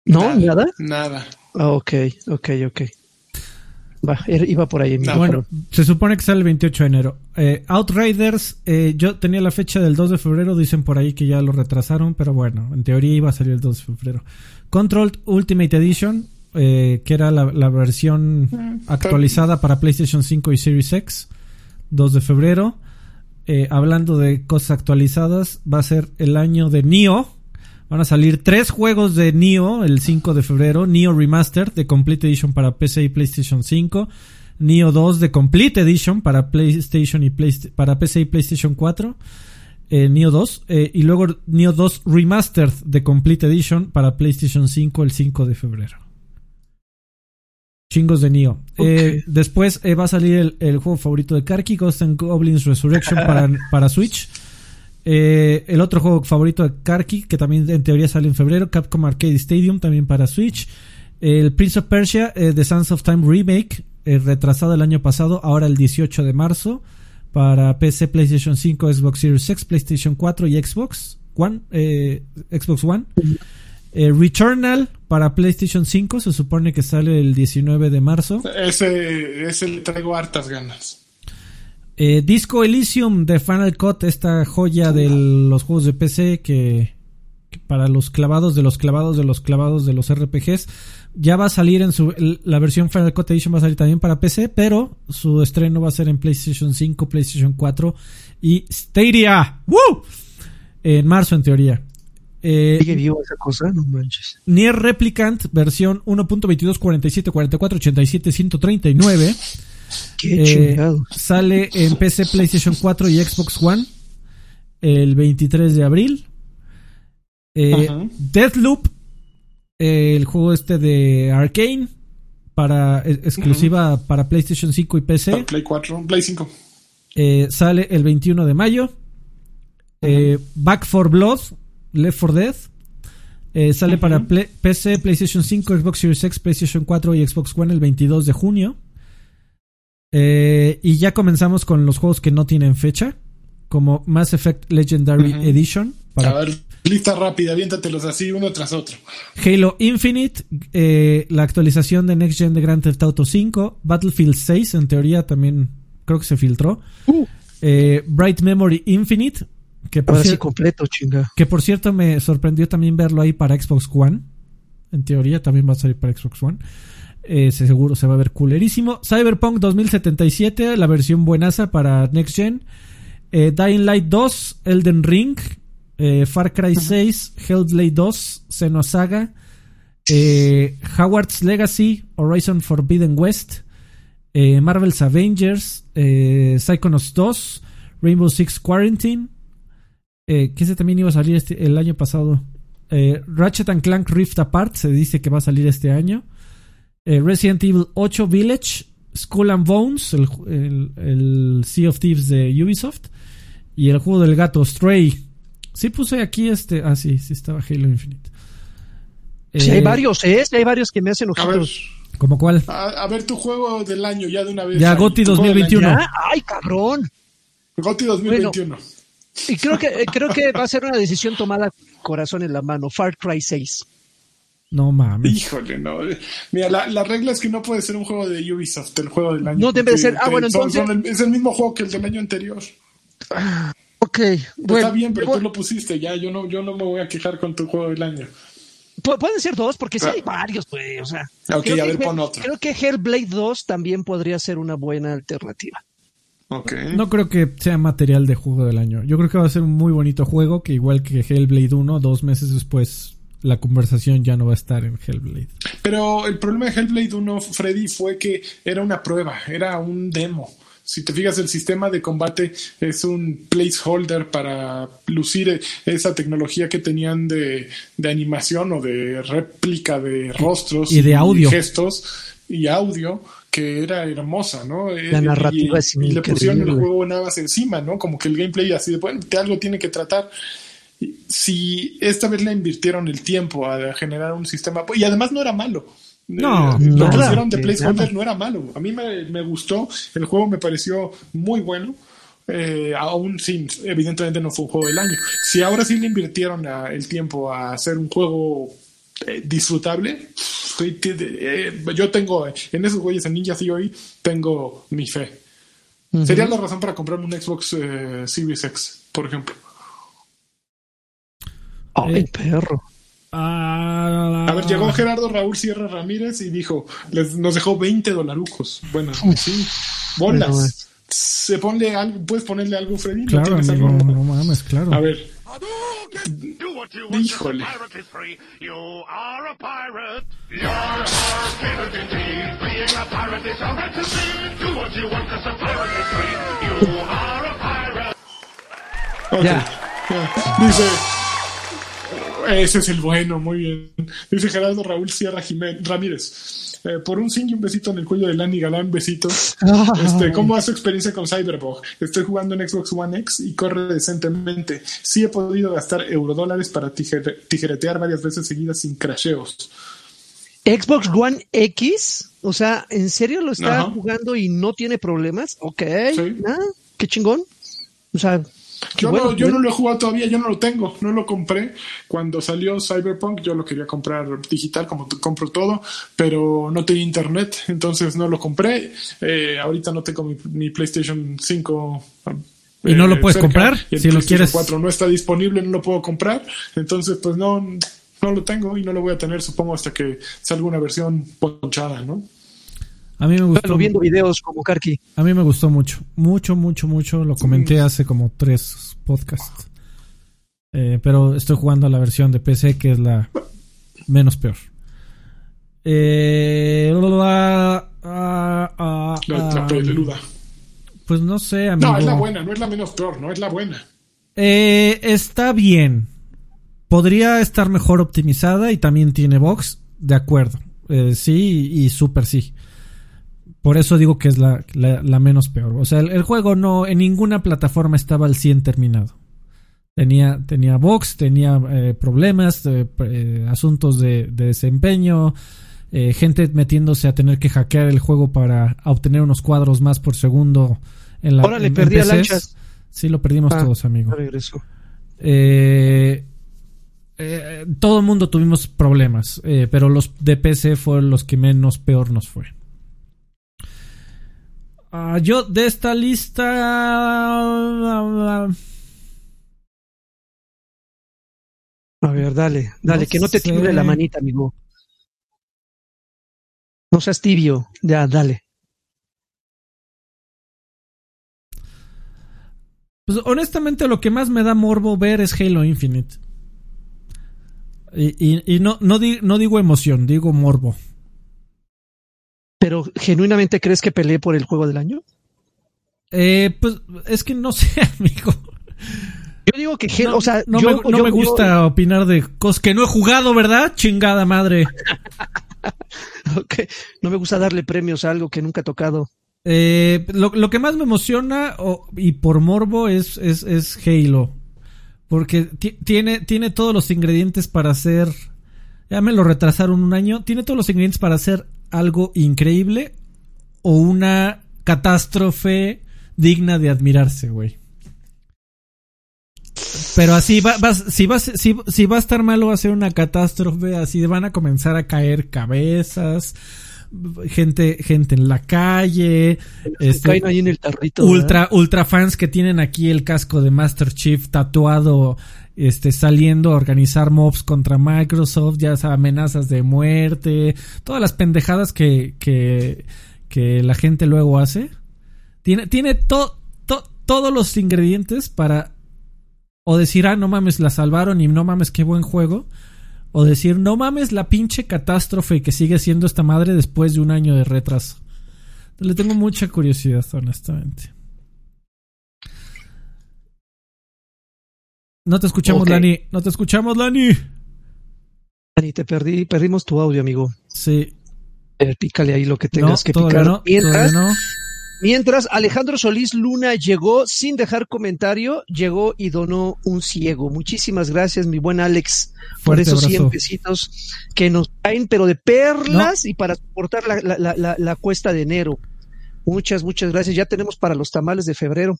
¿No? ¿Nada? Nada. Ah, ok, ok, ok. Va, iba por ahí. bueno, se supone que sale el 28 de enero. Eh, Outriders, eh, yo tenía la fecha del 2 de febrero, dicen por ahí que ya lo retrasaron, pero bueno, en teoría iba a salir el 2 de febrero. Control Ultimate Edition, eh, que era la, versión mm, actualizada para PlayStation 5 y Series X, 2 de febrero. hablando de cosas actualizadas, va a ser el año de Nioh Van a salir tres juegos de Neo el 5 de febrero. Neo Remastered de Complete Edition para PC y PlayStation 5. Neo 2 de Complete Edition para PlayStation y para PC y PlayStation 4. Eh, Neo 2. Eh, y luego Neo 2 Remastered de Complete Edition para PlayStation 5 el 5 de febrero. Chingos de Neo. Eh, después va a salir el, juego favorito de Karki, Ghost and Goblins Resurrection para, para Switch. Eh, el otro juego favorito de Karki, que también en teoría sale en febrero, Capcom Arcade Stadium, también para Switch. El Prince of Persia, eh, The Sands of Time Remake, eh, retrasado el año pasado, ahora el 18 de marzo, para PC, PlayStation 5, Xbox Series X, PlayStation 4 y Xbox One. Xbox One. Returnal para PlayStation 5, se supone que sale el 19 de marzo. Ese, ese le traigo hartas ganas. Eh, Disco Elysium de Final Cut, esta joya de los juegos de PC que para los clavados de los clavados de los clavados de los RPGs. Ya va a salir en su. La versión Final Cut Edition va a salir también para PC, pero su estreno va a ser en PlayStation 5, PlayStation 4 y Stadia. ¡Woo! En marzo, en teoría. Eh, vivo esa cosa? No manches. Nier Replicant, versión 1.22474487 Qué eh, Sale en PC, PlayStation 4 y Xbox One el 23 de abril. Eh, Deathloop, eh, el juego este de Arkane, para, e, exclusiva para PlayStation 5 y PC. Play 4, Play 5. Eh, sale el 21 de mayo. Back for Blood, Left for Death. sale para PC, PlayStation 5, Xbox Series X, PlayStation 4 y Xbox One el 22 de junio. Y ya comenzamos con los juegos que no tienen fecha como Mass Effect Legendary Edition. Para... A ver, lista rápida, aviéntatelos así uno tras otro. Halo Infinite, eh, la actualización de Next Gen de Grand Theft Auto 5, Battlefield 6, en teoría también creo que se filtró. Uh. Eh, Bright Memory Infinite, que por, completo, chinga. que por cierto me sorprendió también verlo ahí para Xbox One. En teoría también va a salir para Xbox One. Seguro se va a ver culerísimo. Cyberpunk 2077, la versión buenaza para Next Gen. Eh, Dying Light 2, Elden Ring, eh, Far Cry 6, Hellblade 2, Xenosaga, eh, Howard's Legacy, Horizon Forbidden West, Marvel's Avengers, Psychonauts 2, Rainbow Six Quarantine, que ese también iba a salir este, el año pasado. Ratchet and Clank Rift Apart se dice que va a salir este año. Resident Evil 8 Village, Skull and Bones, el, el, Sea of Thieves de Ubisoft. Y el juego del gato, Stray. Sí puse aquí este. Ah, sí, sí estaba Halo Infinite. Sí, hay eh, varios, ¿eh? hay varios que me hacen ojitos. ¿Como cuál? A, ver tu juego del año ya de una vez. Ya, Goti 2021. ¡Ay, cabrón! Goti 2021. y creo que, eh, creo que va a ser una decisión tomada corazón en la mano. Far Cry 6. No mames. Híjole, no. Mira, la, regla es que no puede ser un juego de Ubisoft, el juego del año. No debe ser. Ah, bueno, entonces. es el mismo juego que el del año anterior. Ok, bueno. Está bien, pero tú lo pusiste ya. Yo no, yo no me voy a quejar con tu juego del año. pueden ser dos, porque sí hay varios, pues. O sea, ok, a ver, pon otro. Creo que Hellblade 2 también podría ser una buena alternativa. Okay. No creo que sea material de juego del año. Yo creo que va a ser un muy bonito juego que igual que Hellblade 1, dos meses después la conversación ya no va a estar en Hellblade. Pero el problema de Hellblade 1, Freddy, fue que era una prueba, era un demo. Si te fijas, el sistema de combate es un placeholder para lucir esa tecnología que tenían de, animación o de réplica de rostros y de audio. gestos y audio que era hermosa, ¿no? La narrativa y, es y le pusieron el juego nada más encima, ¿no? Como que el gameplay así de, bueno, algo tiene que tratar. Si esta vez le invirtieron el tiempo a generar un sistema, y además no era malo. No, eh, lo que hicieron de placeholder no era malo. A mí me, gustó, el juego me pareció muy bueno. Eh, aún sin, evidentemente no fue un juego del año. Si ahora sí le invirtieron el tiempo a hacer un juego eh, disfrutable, yo tengo en esos güeyes en Ninja Theory, tengo mi fe. Sería la razón para comprarme un Xbox Series X, por ejemplo. Ay, perro. Ah, a ver, llegó Gerardo Raúl Sierra Ramírez y dijo, les, nos dejó 20 dolarucos. Bueno, sí, bolas. Se ponle algo, puedes ponerle algo, Freddy. Claro, ¿No, amigo, no mames, claro. A ver. Híjole. Okay. Ya. Dice ese es el bueno, muy bien. Dice Gerardo Raúl Sierra Jiménez, Ramírez. Eh, por un sí y un besito en el cuello de Lanny Galán, besitos. Este, ¿Cómo va su experiencia con Cyberbug? Estoy jugando en Xbox One X y corre decentemente. Sí he podido gastar eurodólares para tijeretear varias veces seguidas sin crasheos. Xbox One X, o sea, ¿en serio lo está jugando y no tiene problemas? Ok, ah, qué chingón. O sea, yo, no, yo no lo he jugado todavía, yo no lo tengo, no lo compré. Cuando salió Cyberpunk yo lo quería comprar digital como compro todo, pero no tenía internet, entonces no lo compré. Eh, ahorita no tengo mi, PlayStation 5 ¿Y no lo eh, puedes comprar? si lo quieres. 4 no está disponible, no lo puedo comprar. Entonces, pues no, no lo tengo y no lo voy a tener, supongo, hasta que salga una versión ponchada, ¿no? A mí me gustó. viendo videos como Karki. A mí me gustó mucho. Mucho, mucho, mucho. Lo comenté hace como tres podcasts. Eh, pero estoy jugando a la versión de PC que es la menos peor. Eh, la, la, Pues no sé, amigo. No, es la buena, no es la menos peor, no es la buena. Eh, está bien. Podría estar mejor optimizada y también tiene box, de acuerdo. Eh, sí y súper sí. Por eso digo que es la, la, menos peor. O sea, el, juego no en ninguna plataforma estaba al 100 terminado. Tenía, tenía box, tenía eh, problemas, eh, asuntos de, desempeño, eh, gente metiéndose a tener que hackear el juego para obtener unos cuadros más por segundo en la Ahora le perdí a lanchas. Sí, lo perdimos ah, todos, amigo. Regreso. todo el mundo tuvimos problemas, pero los de PC fueron los que menos peor nos fue. Ah, yo de esta lista A ver, dale, dale, que no te tiemble la manita, amigo. No seas tibio, ya, dale. Pues honestamente lo que más me da morbo ver es Halo Infinite. Y, y, no, no, no digo emoción, digo morbo. ¿Pero genuinamente crees que peleé por el juego del año? Eh, pues es que no sé, amigo. Yo digo que, no, o sea, no, me, gusta opinar de cosas que no he jugado, ¿verdad? Chingada madre. No me gusta darle premios a algo que nunca he tocado. Eh, lo, que más me emociona y por morbo es, es, es Halo. Porque tiene, tiene todos los ingredientes para hacer. Ya me lo retrasaron un año. Tiene todos los ingredientes para hacer algo increíble o una catástrofe digna de admirarse, güey. Pero así va, si, va, si, si va a estar malo va a ser una catástrofe, así van a comenzar a caer cabezas, gente, gente en la calle, este, ahí en el tarrito, ultra, ultra fans que tienen aquí el casco de Master Chief tatuado, este, saliendo a organizar mobs contra Microsoft, ya amenazas de muerte, todas las pendejadas que, que, la gente luego hace. Tiene, tiene to, todos los ingredientes para o decir, ah, no mames, la salvaron y no mames, qué buen juego. O decir, no mames, la pinche catástrofe que sigue siendo esta madre después de un año de retraso. Le tengo mucha curiosidad, honestamente. No te escuchamos, Lani. No te escuchamos, Lani. Lani, te perdí. Perdimos tu audio, amigo. Sí. pícale ahí lo que tengas que picar. No, no. Mientras Alejandro Solís Luna llegó sin dejar comentario, llegó y donó un ciego. Muchísimas gracias, mi buen Alex, por esos 100 pesitos que nos caen, pero de perlas y para soportar la, cuesta de enero. Muchas, muchas gracias. Ya tenemos para los tamales de febrero.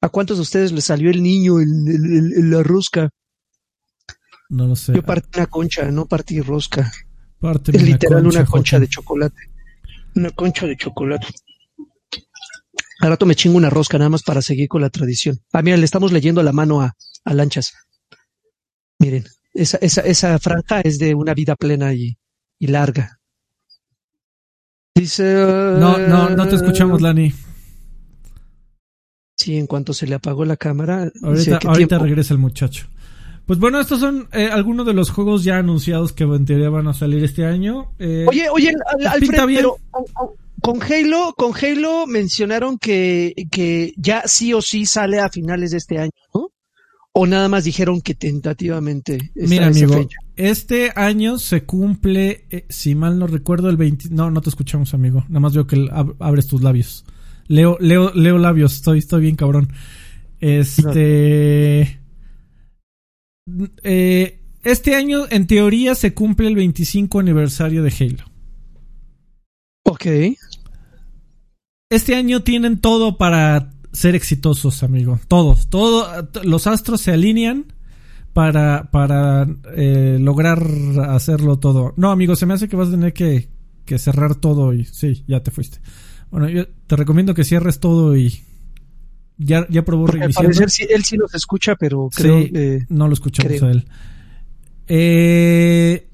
¿A cuántos de ustedes les salió el niño en la rosca? No lo sé. Yo partí una concha, no partí rosca. es literal una concha de chocolate. Una concha de chocolate. Al rato me chingo una rosca nada más para seguir con la tradición. Ah, mira, le estamos leyendo la mano a, Lanchas. Miren, esa, esa, esa franja es de una vida plena y, larga. Dice. No, no, no te escuchamos, Lani. Sí, en cuanto se le apagó la cámara. Ahorita, regresa el muchacho. Pues bueno, estos son eh, algunos de los juegos ya anunciados que en teoría van a salir este año. Eh, oye, oye, Alfred, pero con Halo, con Halo mencionaron que, que ya sí o sí sale a finales de este año, ¿no? O nada más dijeron que tentativamente. Mira, amigo, este año se cumple, eh, si mal no recuerdo, el 20. No, no te escuchamos, amigo. Nada más veo que abres tus labios. Leo, leo, leo labios. Estoy, estoy bien cabrón. Este. Eh, este año, en teoría, se cumple el 25 aniversario de Halo. Ok. Este año tienen todo para ser exitosos, amigo. Todos, todos, los astros se alinean para, para eh, lograr hacerlo todo. No, amigo, se me hace que vas a tener que, que cerrar todo y sí, ya te fuiste. Bueno, yo te recomiendo que cierres todo y ya, ya probó reiniciando. Al parecer él sí los escucha, pero creo que no lo escuchamos a él. Eh,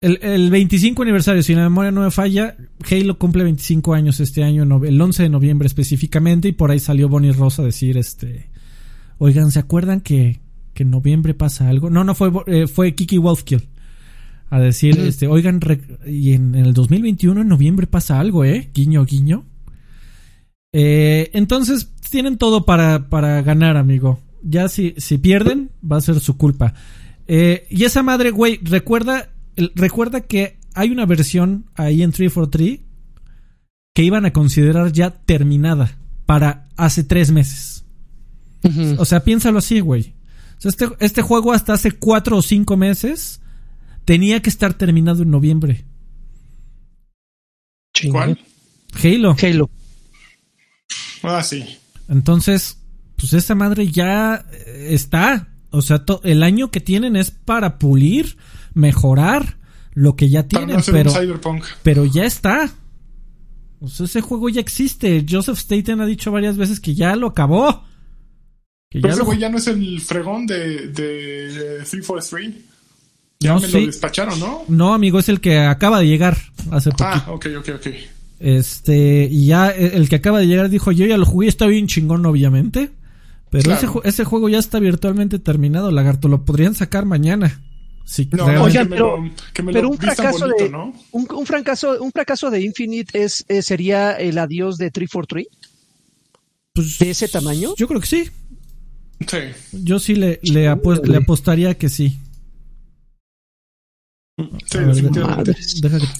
el, el, 25 aniversario, si la memoria no me falla, Halo cumple 25 años este año, el 11 de noviembre específicamente, y por ahí salió Bonnie Rosa a decir, este, oigan, ¿se acuerdan que, que en noviembre pasa algo? No, no fue, eh, fue Kiki Wolfkill a decir, este, oigan, y en, el 2021 en noviembre pasa algo, ¿eh? Guiño, guiño. Eh, entonces, tienen todo para, para ganar, amigo. Ya si, si pierden, va a ser su culpa. Eh, y esa madre, güey, recuerda, recuerda que hay una versión ahí en 343 que iban a considerar ya terminada para hace tres meses. O sea, piénsalo así, güey. este, este juego hasta hace cuatro o cinco meses tenía que estar terminado en noviembre. ¿Cuál? Halo. Halo. Ah, sí. Entonces, pues esa madre ya está. O sea, el año que tienen es para pulir, mejorar lo que ya tienen, pero, pero ya está. O sea, ese juego ya existe. Joseph Staten ha dicho varias veces que ya lo acabó. pero ese güey ya no es el fregón de, de 343. Ya me lo despacharon, ¿no? No, amigo, es el que acaba de llegar hace poco. Ah, ok, ok, ok. Este, y ya el que acaba de llegar dijo, yo ya lo jugué, está bien chingón, obviamente. Pero ese, ese juego ya está virtualmente terminado, lagarto. Lo podrían sacar mañana. Sí, no, pero, un fracaso de ¿no? un, fracaso un fracaso de Infinite es, eh, sería el adiós de 343 pues, de ese tamaño yo creo que sí sí yo sí le le, le apostaría que sí Sí, a definitivamente.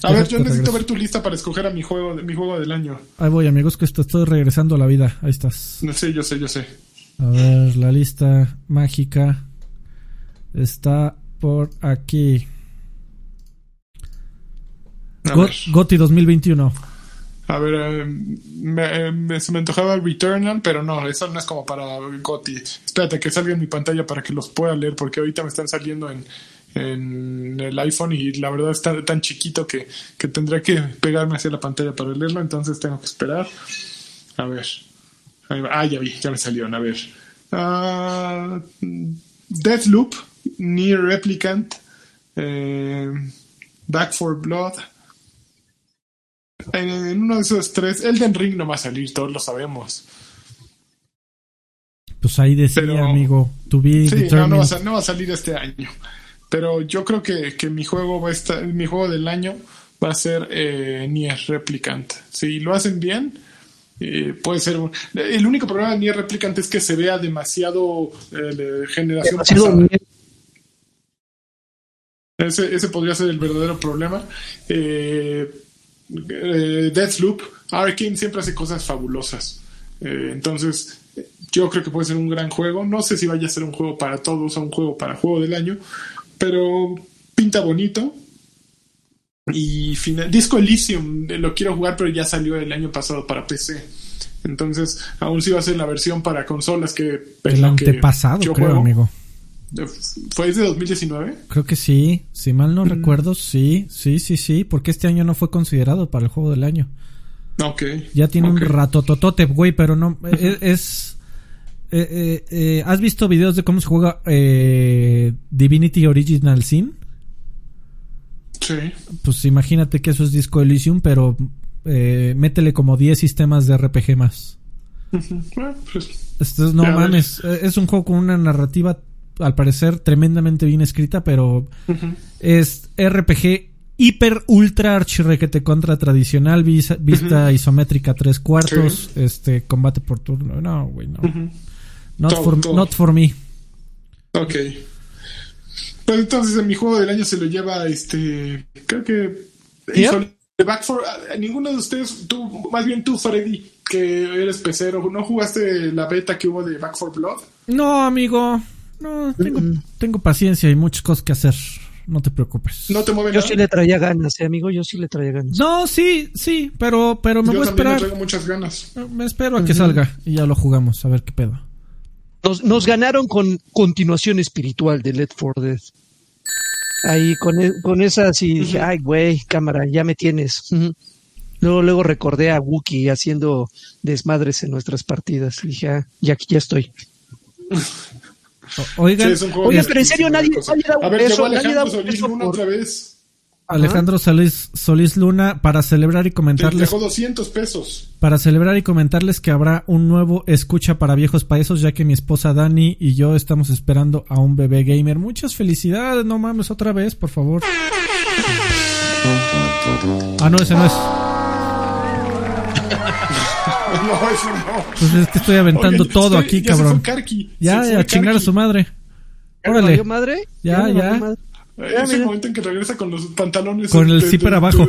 a ver, yo necesito ver tu lista para escoger a mi juego, mi juego del año. Ahí voy, amigos, que estoy regresando a la vida. Ahí estás. Sí, yo sé, yo sé. A ver, la lista mágica está por aquí. Goti 2021. A ver, eh, me, se me antojaba Returnal, pero no, eso no es como para Goti. Espérate que salga en mi pantalla para que los pueda leer, porque ahorita me están saliendo en, en el iPhone y la verdad está tan chiquito que, que tendré que pegarme hacia la pantalla para leerlo, entonces tengo que esperar. A ver. Ah, ya vi, ya me salieron. A ver. Uh, Deathloop, Near Replicant, eh, Back for Blood. En, uno de esos tres, Elden Ring no va a salir, todos lo sabemos. Pues ahí decía, amigo, to be sí, no, no, va a, salir este año. Pero yo creo que, que mi juego va a estar, mi juego del año va a ser eh, Nier Replicant. Si lo hacen bien, eh, puede ser el único problema de Nier Replicant es que se vea demasiado eh, de generación pasada. Ese, ese, podría ser el verdadero problema. Eh Deathloop, Arkane siempre hace cosas fabulosas. entonces, yo creo que puede ser un gran juego. No sé si vaya a ser un juego para todos o un juego para juego del año, pero pinta bonito. Y final, Disco Elysium eh, lo quiero jugar, pero ya salió el año pasado para PC. Entonces, aún si va a ser la versión para consolas que. El antepasado, creo, amigo. ¿Fue desde 2019? Creo que sí. Si mal no mm. recuerdo, sí. Sí, sí, sí. Porque este año no fue considerado para el juego del año. Ok. Ya tiene un ratototote, güey, pero no. E, es. Eh, eh, eh, ¿Has visto videos de cómo se juega Divinity Original Sin? Sí. Pues imagínate que eso es Disco Elysium, pero métele como 10 sistemas de RPG más. Pues, no mames, es un juego con una narrativa al parecer tremendamente bien escrita, pero es RPG hiper ultra archirrequete contra tradicional, vista, isométrica tres cuartos, este combate por turno. No, güey, no. Not, for, not for me. Ok. Pues entonces en mi juego del año se lo lleva este. Creo que. Back for, ninguno de ustedes, tú, más bien tú, Freddy, que eres pecero, ¿no jugaste la beta que hubo de Back for Blood? No, amigo. No, tengo, tengo paciencia y muchas cosas que hacer. No te preocupes. No te mueve Yo sí le traía ganas, eh, amigo. Yo sí le traía ganas. No, sí, sí, pero, pero me voy a esperar. Me muchas ganas. Me espero a que salga y ya lo jugamos, a ver qué pedo. Nos, ganaron con continuación espiritual de Let for Death. Ahí con, e, con esa sí dije, ay, güey, cámara, ya me tienes. Luego, luego recordé a Wookie haciendo desmadres en nuestras partidas. dije, ah, ya, ya estoy. Oigan, pero en serio nadie, nadie da un peso, nadie da un peso otra vez. Alejandro Solís, Solís, Luna para celebrar y comentarles. dejó 200 pesos. Para celebrar y comentarles que habrá un nuevo escucha para viejos paesos, ya que mi esposa Dani y yo estamos esperando a un bebé gamer. Muchas felicidades, no mames otra vez, por favor. Ah, no, ese no es. no, eso no. Pues es que estoy aventando todo aquí, cabrón. ya, a chingar a su madre. Órale. madre? Ya, ya. Es el momento en que regresa con los pantalones con el zipper abajo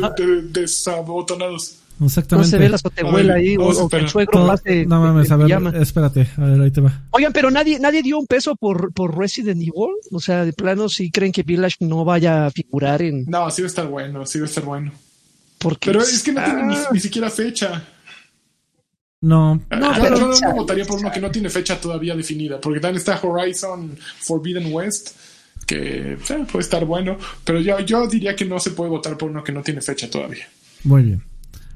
desabotonados. Exactamente. No se ve la sotehuela ahí, o, que el suegro pase. No mames, a ver, espérate, a ver, ahí te va. Oigan, pero nadie, nadie dio un peso por, por Resident Evil. O sea, de plano, si creen que Village no vaya a figurar en. No, sí va a estar bueno, sí va a estar bueno. Pero es que no tiene ni, ah. siquiera fecha. No. No, pero yo no, votaría por uno que no tiene fecha todavía definida, porque también está Horizon Forbidden West que eh, puede estar bueno, pero yo, yo diría que no se puede votar por uno que no tiene fecha todavía. Muy bien.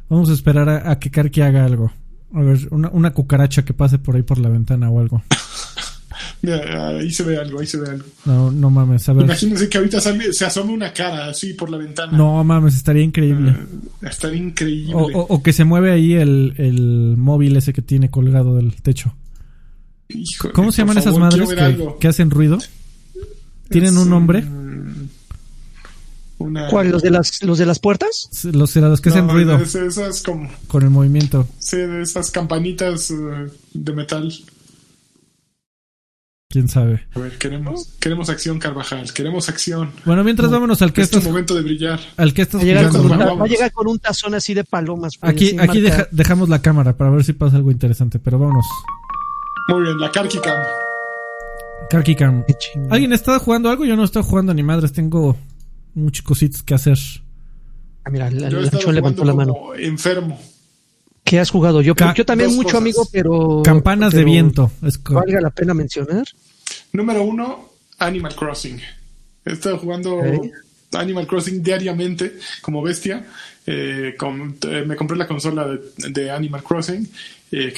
Vamos a esperar a, que Karki haga algo. A ver, una, una, cucaracha que pase por ahí por la ventana o algo. Mira, ahí se ve algo, ahí se ve algo. No, no mames, a ver. Imagínense que ahorita se asome una cara así por la ventana. No mames, estaría increíble. Uh, estaría increíble. O, que se mueve ahí el, el, móvil ese que tiene colgado del techo. ¿Cómo se llaman esas madres que, que, hacen ruido? ¿Tienen un nombre? ¿Cuál? ¿Los de las, los de las puertas? Los, los que hacen ruido. esas como... Con el movimiento. Sí, de esas campanitas eh, de metal. ¿Quién sabe? A ver, queremos, queremos acción, Carvajal. Queremos acción. Bueno, mientras vámonos al que es momento de brillar. Al que estás va, a llegar con un tazón así de palomas. Pues, aquí aquí dejamos la cámara para ver si pasa algo interesante, pero vámonos. Muy bien, la Karkicam. Karkicam. ¿Alguien está jugando algo? Yo no estoy jugando ni madres, tengo muchos cositas que hacer. Ah, mira, la, levantó la mano. Enfermo. ¿Qué has jugado? Yo, yo también mucho, amigo, pero. Campanas de viento. Es ¿Valga la pena mencionar? Número uno, Animal Crossing. He estado jugando Animal Crossing diariamente como bestia. Eh, eh, me compré la consola de, Animal Crossing. Eh,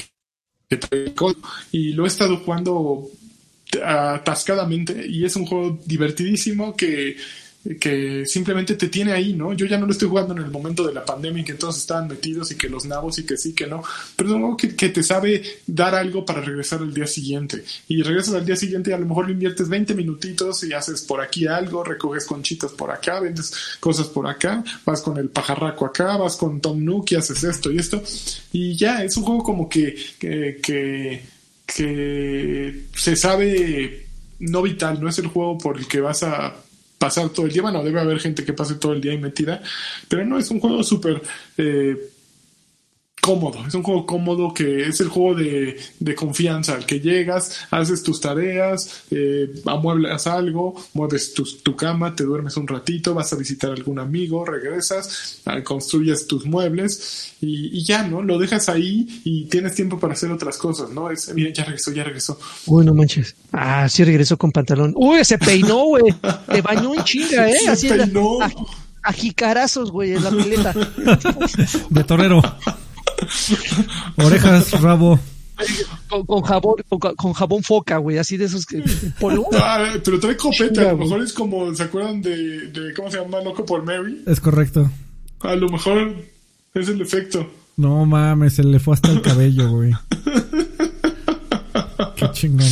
y lo he estado jugando atascadamente y es un juego divertidísimo que que simplemente te tiene ahí, ¿no? Yo ya no lo estoy jugando en el momento de la pandemia en que todos estaban metidos y que los nabos y que sí, que no, pero es un juego que, te sabe dar algo para regresar al día siguiente. Y regresas al día siguiente y a lo mejor le inviertes 20 minutitos y haces por aquí algo, recoges conchitas por acá, vendes cosas por acá, vas con el pajarraco acá, vas con Tom Nook y haces esto y esto. Y ya, es un juego como que, que, que, que se sabe no vital, no es el juego por el que vas a pasar todo el día. Bueno, debe haber gente que pase todo el día ahí metida, pero no es un juego súper eh, cómodo, es un juego cómodo que es el juego de, de confianza, al que llegas, haces tus tareas, eh, amueblas algo, mueves tu, tu, cama, te duermes un ratito, vas a visitar a algún amigo, regresas, ah, construyes tus muebles y, y, ya, ¿no? Lo dejas ahí y tienes tiempo para hacer otras cosas, ¿no? Es, mira, ya regresó, ya regresó. Uy, no manches. Ah, sí regresó con pantalón. Uy, se peinó, güey. Te bañó en chinga, ¿eh? Se peinó. A, jicarazos, güey, en la pileta. De torero. Orejas, rabo. Con, jabón, con, jabón foca, güey, así de esos que. Ah, pero trae copete, a lo mejor es como, ¿se acuerdan de, de cómo se llama Loco por Mary? Es correcto. A lo mejor es el efecto. No mames, se le fue hasta el cabello, güey. Qué chingón.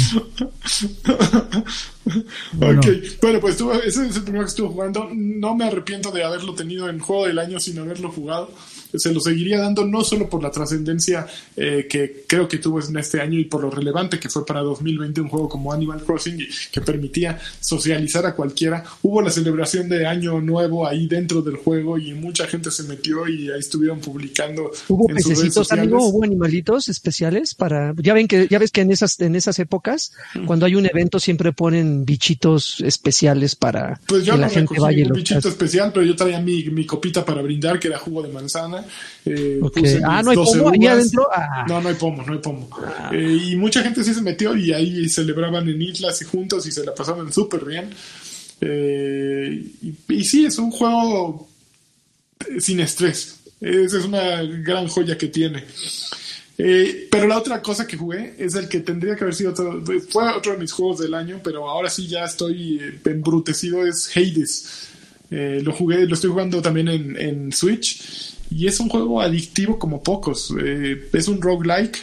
Bueno. Ok, bueno, pues ese es el primero que estuve jugando. No me arrepiento de haberlo tenido en juego del año sin haberlo jugado se lo seguiría dando no solo por la trascendencia eh, que creo que tuvo en este año y por lo relevante que fue para 2020 un juego como Animal Crossing que permitía socializar a cualquiera. Hubo la celebración de Año Nuevo ahí dentro del juego y mucha gente se metió y ahí estuvieron publicando. Hubo pececitos, amigo, hubo animalitos especiales para. Ya ven que ya ves que en esas en esas épocas cuando hay un evento siempre ponen bichitos especiales para pues yo que la gente vaya. Un bichito especial, pero yo traía mi, mi copita para brindar que era jugo de manzana eh, ah, no hay pomo ahí adentro. Ah. No, no hay pomo, no hay pomo. Ah. Eh, y mucha gente sí se metió y ahí celebraban en islas y juntos y se la pasaban súper bien. Eh, y, sí, es un juego sin estrés. Esa es una gran joya que tiene. Eh, pero la otra cosa que jugué es el que tendría que haber sido otro, fue otro de mis juegos del año, pero ahora sí ya estoy embrutecido, es Hades. Eh, lo jugué, lo estoy jugando también en, en Switch y es un juego adictivo como pocos. es un roguelike,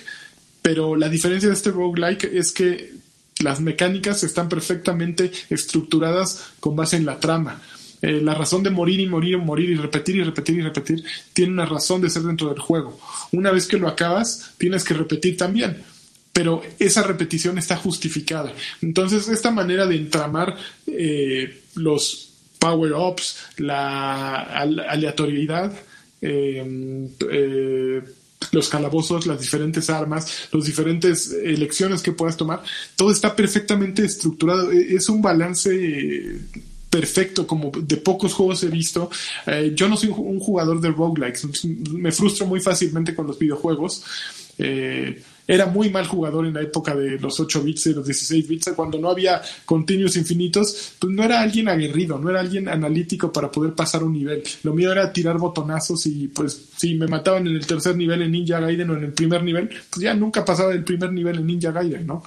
pero la diferencia de este roguelike es que las mecánicas están perfectamente estructuradas con base en la trama. Eh, la razón de morir y morir y morir y repetir y repetir y repetir tiene una razón de ser dentro del juego. Una vez que lo acabas, tienes que repetir también, pero esa repetición está justificada. Entonces, esta manera de entramar eh, los power-ups, la aleatoriedad, eh, los calabozos, las diferentes armas, las diferentes elecciones que puedas tomar, todo está perfectamente estructurado. E, es un balance perfecto, como de pocos juegos he visto. Eh, yo no soy un jugador de roguelikes, me frustro muy fácilmente con los videojuegos. Eh, era muy mal jugador en la época de los 8 bits y los 16 bits, cuando no había continuos infinitos, pues no era alguien aguerrido, no era alguien analítico para poder pasar un nivel. Lo mío era tirar botonazos y pues si me mataban en el tercer nivel en Ninja Gaiden o en el primer nivel, pues ya nunca pasaba el primer nivel en Ninja Gaiden, ¿no?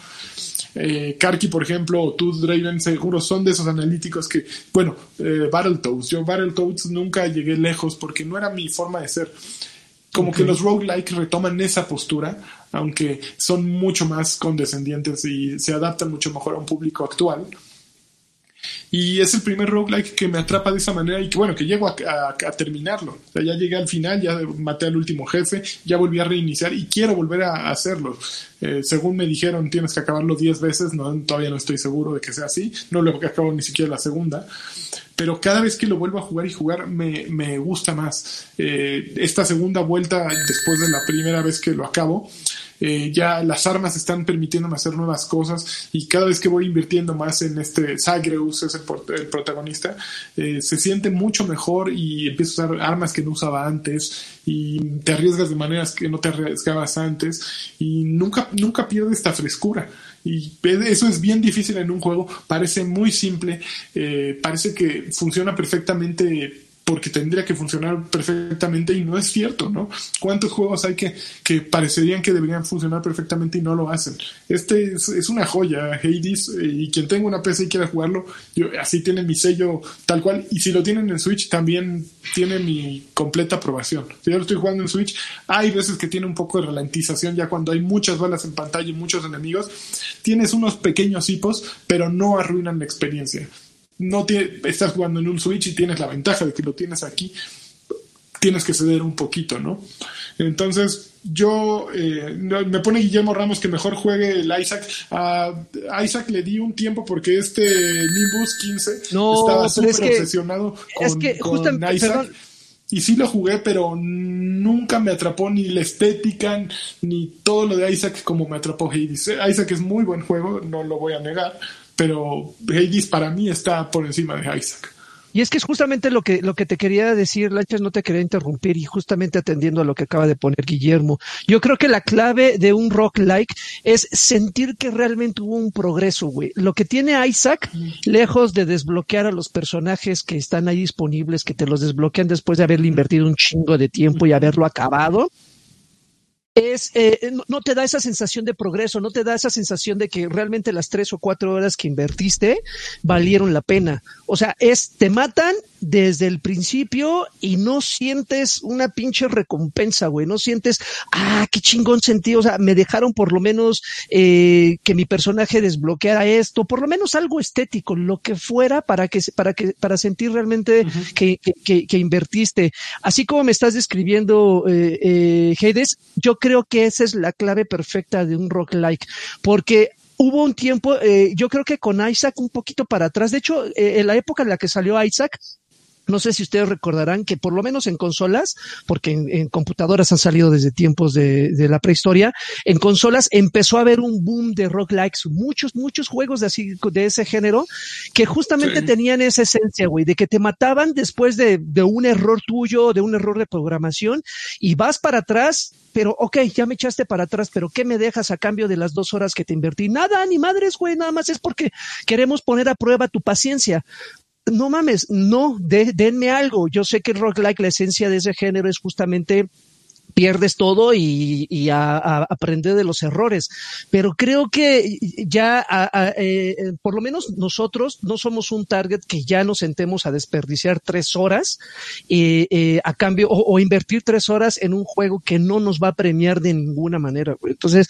Eh, Karki, por ejemplo, o Tooth Draven, seguro son de esos analíticos que, bueno, eh, Battletoads, yo Battletoads nunca llegué lejos porque no era mi forma de ser. Como que los roguelike retoman esa postura, aunque son mucho más condescendientes y se adaptan mucho mejor a un público actual. Y es el primer roguelike que me atrapa de esa manera y que bueno, que llego a, terminarlo. Ya llegué al final, ya maté al último jefe, ya volví a reiniciar y quiero volver a, hacerlo. Eh, según me dijeron, tienes que acabarlo 10 veces, no, todavía no estoy seguro de que sea así, no lo acabo ni siquiera la segunda. Pero cada vez que lo vuelvo a jugar y jugar me, me gusta más. Eh, esta segunda vuelta, después de la primera vez que lo acabo, eh, ya las armas están permitiéndome hacer nuevas cosas y cada vez que voy invirtiendo más en este Zagreus, es el, protagonista, eh, se siente mucho mejor y empiezo a usar armas que no usaba antes y te arriesgas de maneras que no te arriesgabas antes y nunca, nunca pierde esta frescura. Y eso es bien difícil en un juego, parece muy simple, eh, parece que funciona perfectamente porque tendría que funcionar perfectamente y no es cierto, ¿no? ¿Cuántos juegos hay que, que parecerían que deberían funcionar perfectamente y no lo hacen? Este es, una joya, Hades, y quien tenga una PC y quiera jugarlo, yo, así tiene mi sello tal cual, y si lo tienen en Switch también tiene mi completa aprobación. Si yo lo estoy jugando en Switch, hay veces que tiene un poco de ralentización ya cuando hay muchas balas en pantalla y muchos enemigos, tienes unos pequeños hipos, pero no arruinan la experiencia no estás jugando en un Switch y tienes la ventaja de que lo tienes aquí, tienes que ceder un poquito, ¿no? Entonces, yo eh, me pone Guillermo Ramos que mejor juegue el Isaac. A Isaac le di un tiempo porque este Nimbus 15 estaba súper obsesionado con, Isaac. Y sí lo jugué, pero nunca me atrapó ni la estética, ni todo lo de Isaac como me atrapó Hades. Isaac es muy buen juego, no lo voy a negar, pero Hades para mí está por encima de Isaac. Y es que es justamente lo que, lo que te quería decir, Lanchas, no te quería interrumpir, y justamente atendiendo a lo que acaba de poner Guillermo. Yo creo que la clave de un rock like es sentir que realmente hubo un progreso, güey. Lo que tiene Isaac, lejos de desbloquear a los personajes que están ahí disponibles, que te los desbloquean después de haberle invertido un chingo de tiempo y haberlo acabado, es, eh, no te da esa sensación de progreso, no te da esa sensación de que realmente las tres o cuatro horas que invertiste valieron la pena. O sea, es, te matan desde el principio y no sientes una pinche recompensa, güey, no sientes, ah, qué chingón sentí, o sea, me dejaron por lo menos eh, que mi personaje desbloqueara esto, por lo menos algo estético, lo que fuera para que, para que, para sentir realmente que, que, que, invertiste. Así como me estás describiendo, eh, eh, Hades, yo creo que esa es la clave perfecta de un rock like, porque hubo un tiempo, eh, yo creo que con Isaac un poquito para atrás. De hecho, eh, en la época en la que salió Isaac, no sé si ustedes recordarán que por lo menos en consolas, porque en, computadoras han salido desde tiempos de, la prehistoria, en consolas empezó a haber un boom de rock likes, muchos, muchos juegos de así, de ese género, que justamente tenían esa esencia, güey, de que te mataban después de, de un error tuyo, de un error de programación, y vas para atrás pero ok, ya me echaste para atrás, pero ¿qué me dejas a cambio de las dos horas que te invertí? Nada, ni madres, güey, nada más es porque queremos poner a prueba tu paciencia no mames, no, denme algo. Yo sé que el roguelike, la esencia de ese género es justamente pierdes todo y, a, aprender de los errores. Pero creo que ya, eh, por lo menos nosotros no somos un target que ya nos sentemos a desperdiciar tres horas eh, eh, a cambio o, invertir tres horas en un juego que no nos va a premiar de ninguna manera. Entonces,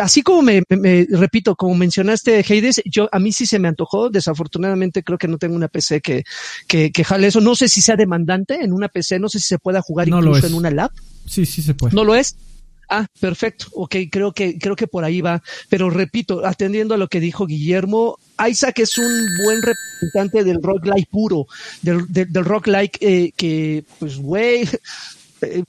así como me, repito, como mencionaste Hades, yo a mí sí se me antojó. Desafortunadamente creo que no tengo una PC que, que, jale eso. No sé si sea demandante en una PC, no sé si se pueda jugar incluso en una lab. Sí, sí se puede. ¿No lo es? Ah, perfecto. Ok, creo que, creo que por ahí va. Pero repito, atendiendo a lo que dijo Guillermo, Isaac es un buen representante del rock like puro, del, del, rock like eh, que, pues, güey, eh,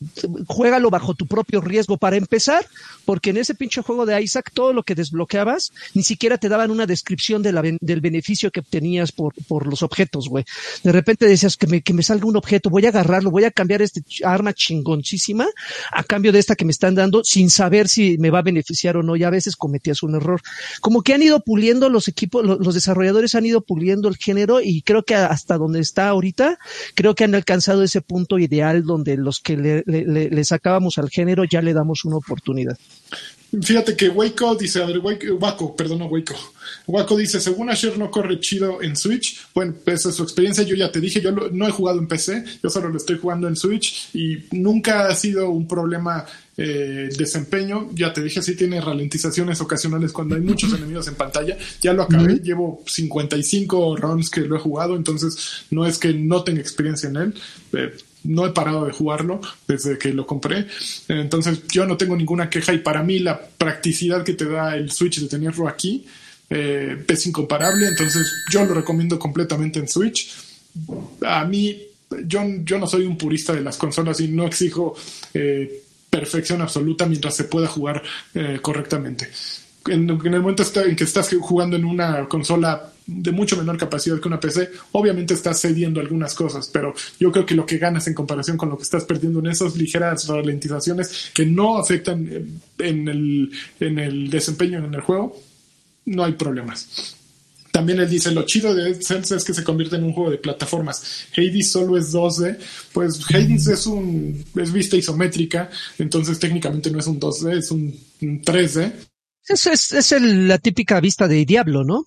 juégalo bajo tu propio riesgo para empezar, porque en ese pinche juego de Isaac todo lo que desbloqueabas ni siquiera te daban una descripción del beneficio que obtenías por, los objetos, güey. De repente decías que me, que salga un objeto, voy a agarrarlo, voy a cambiar este arma chingoncísima a cambio de esta que me están dando sin saber si me va a beneficiar o no, y a veces cometías un error. Como que han ido puliendo los equipos, los desarrolladores han ido puliendo el género y creo que hasta donde está ahorita, creo que han alcanzado ese punto ideal donde los que le, sacábamos al género, ya le damos una oportunidad. Fíjate que Waco dice, a ver, Waco, perdón, Waco. Waco dice, según Asher no corre chido en Switch. Bueno, esa es su experiencia. Yo ya te dije, yo no he jugado en PC, yo solo lo estoy jugando en Switch y nunca ha sido un problema eh, desempeño. Ya te dije, sí tiene ralentizaciones ocasionales cuando hay muchos enemigos en pantalla. Ya lo acabé, llevo 55 rounds que lo he jugado, entonces no es que no tenga experiencia en él. Eh, no he parado de jugarlo desde que lo compré. Entonces yo no tengo ninguna queja y para mí la practicidad que te da el Switch de tenerlo aquí eh, es incomparable. Entonces yo lo recomiendo completamente en Switch. A mí, yo, yo no soy un purista de las consolas y no exijo eh, perfección absoluta mientras se pueda jugar eh, correctamente. En, en, el momento en que estás jugando en una consola de mucho menor capacidad que una PC, obviamente estás cediendo algunas cosas, pero yo creo que lo que ganas en comparación con lo que estás perdiendo en esas ligeras ralentizaciones que no afectan en el, en el desempeño en el juego, no hay problemas. También él dice, lo chido de Sense es que se convierte en un juego de plataformas. Hades solo es 2D, pues Hades es un es vista isométrica, entonces técnicamente no es un 2D, es un, 3D. Es, es, es la típica vista de Diablo, ¿no?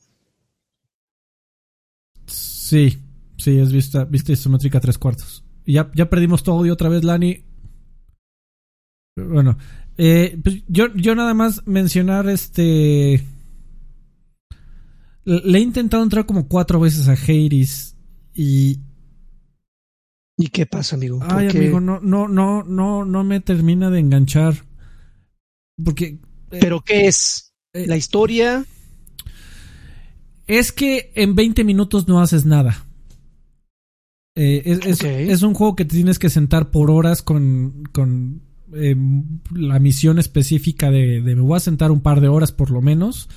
Sí, sí, es vista, vista isométrica tres cuartos. Ya, ya perdimos todo y otra vez, Lani. Bueno, eh, pues yo, yo nada más mencionar este. Le he intentado entrar como cuatro veces a Hades y. ¿Y qué pasa, amigo? Ay, amigo, no, no, no, no, no me termina de enganchar. Porque. Eh, ¿Pero qué es? Eh, ¿La historia? Es que en 20 minutos no haces nada. Eh, es, un juego que te tienes que sentar por horas con, con em, la misión específica de, me voy a sentar un par de horas por lo menos.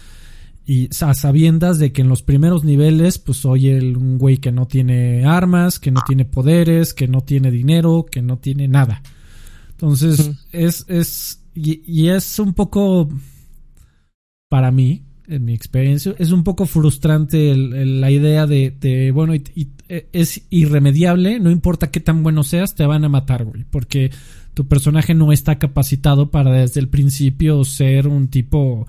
Y a sabiendas de que en los primeros niveles, pues soy el, un güey que no tiene armas, que no tiene poderes, que no tiene dinero, que no tiene nada. Entonces, es, es, y es un poco, para mí, en mi experiencia, es un poco frustrante la idea de, bueno, e, es irremediable, no importa qué tan bueno seas, te van a matar, güey, porque tu personaje no está capacitado para desde el principio ser un tipo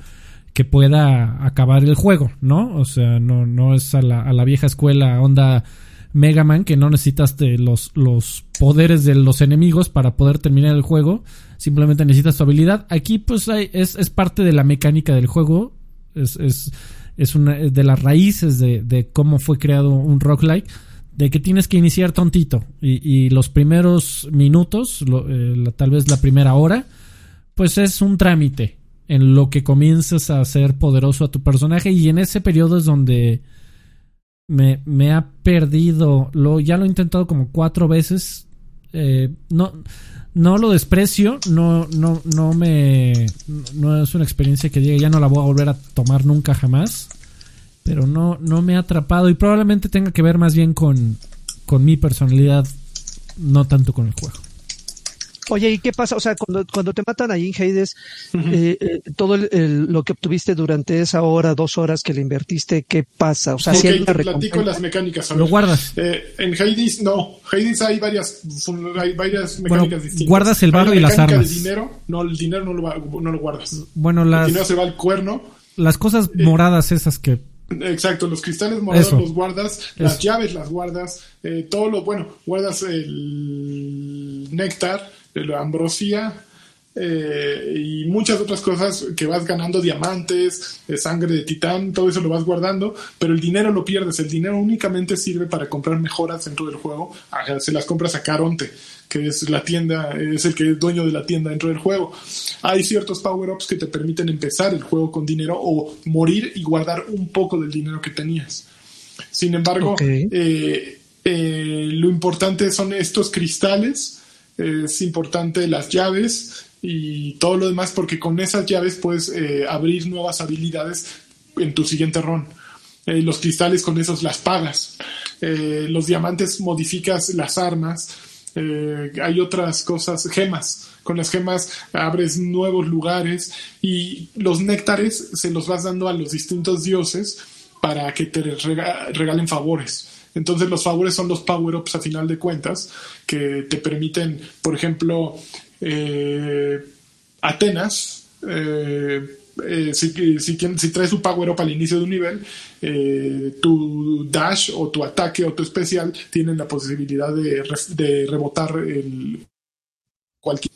que pueda acabar el juego, ¿no? O sea, no, no es a la, a la vieja escuela onda Mega Man que no necesitas los, los poderes de los enemigos para poder terminar el juego, simplemente necesitas tu habilidad. Aquí pues hay, es, es parte de la mecánica del juego es, es, es una de las raíces de, de cómo fue creado un roguelike de que tienes que iniciar tontito. Y, y los primeros minutos, eh, tal vez la primera hora, pues es un trámite en lo que comienzas a hacer poderoso a tu personaje. Y en ese periodo es donde me, me ha perdido, lo, ya lo he intentado como cuatro veces, eh, no, no lo desprecio, no, no, no me, no es una experiencia que diga ya no la voy a volver a tomar nunca jamás, pero no, no me ha atrapado y probablemente tenga que ver más bien con, con mi personalidad, no tanto con el juego. Oye, ¿y qué pasa? O sea, cuando, cuando te matan ahí en Hades, eh, eh, todo lo que obtuviste durante esa hora, dos horas que le invertiste, ¿qué pasa? O sea, si hay te platico las mecánicas. ¿Lo guardas? Eh, en Hades, no. Hades hay varias, hay varias mecánicas distintas. ¿Guardas el barro y las armas? De dinero, no, el dinero no lo, no lo guardas. Bueno, las... El dinero se va al cuerno. Las cosas moradas esas que Exacto, los cristales morados los guardas, las llaves las guardas, eh, todo lo, bueno, guardas el néctar, la ambrosía eh, y muchas otras cosas que vas ganando, diamantes, eh, sangre de titán, todo eso lo vas guardando, pero el dinero lo pierdes, el dinero únicamente sirve para comprar mejoras dentro del juego, se las compras a Caronte que es la tienda, es el que es dueño de la tienda dentro del juego. Hay ciertos power-ups que te permiten empezar el juego con dinero o morir y guardar un poco del dinero que tenías. Sin embargo, eh, eh, lo importante son estos cristales, es importante las llaves y todo lo demás porque con esas llaves puedes eh, abrir nuevas habilidades en tu siguiente run. los cristales con esos las pagas. los diamantes modificas las armas eh, hay otras cosas, gemas. Con las gemas abres nuevos lugares y los néctares se los vas dando a los distintos dioses para que te regalen favores. Entonces los favores son los power-ups a final de cuentas que te permiten, por ejemplo, eh, Atenas, eh, eh, si, si, traes un power up al inicio de un nivel, tu dash o tu ataque o tu especial tienen la posibilidad de, de rebotar el, cualquier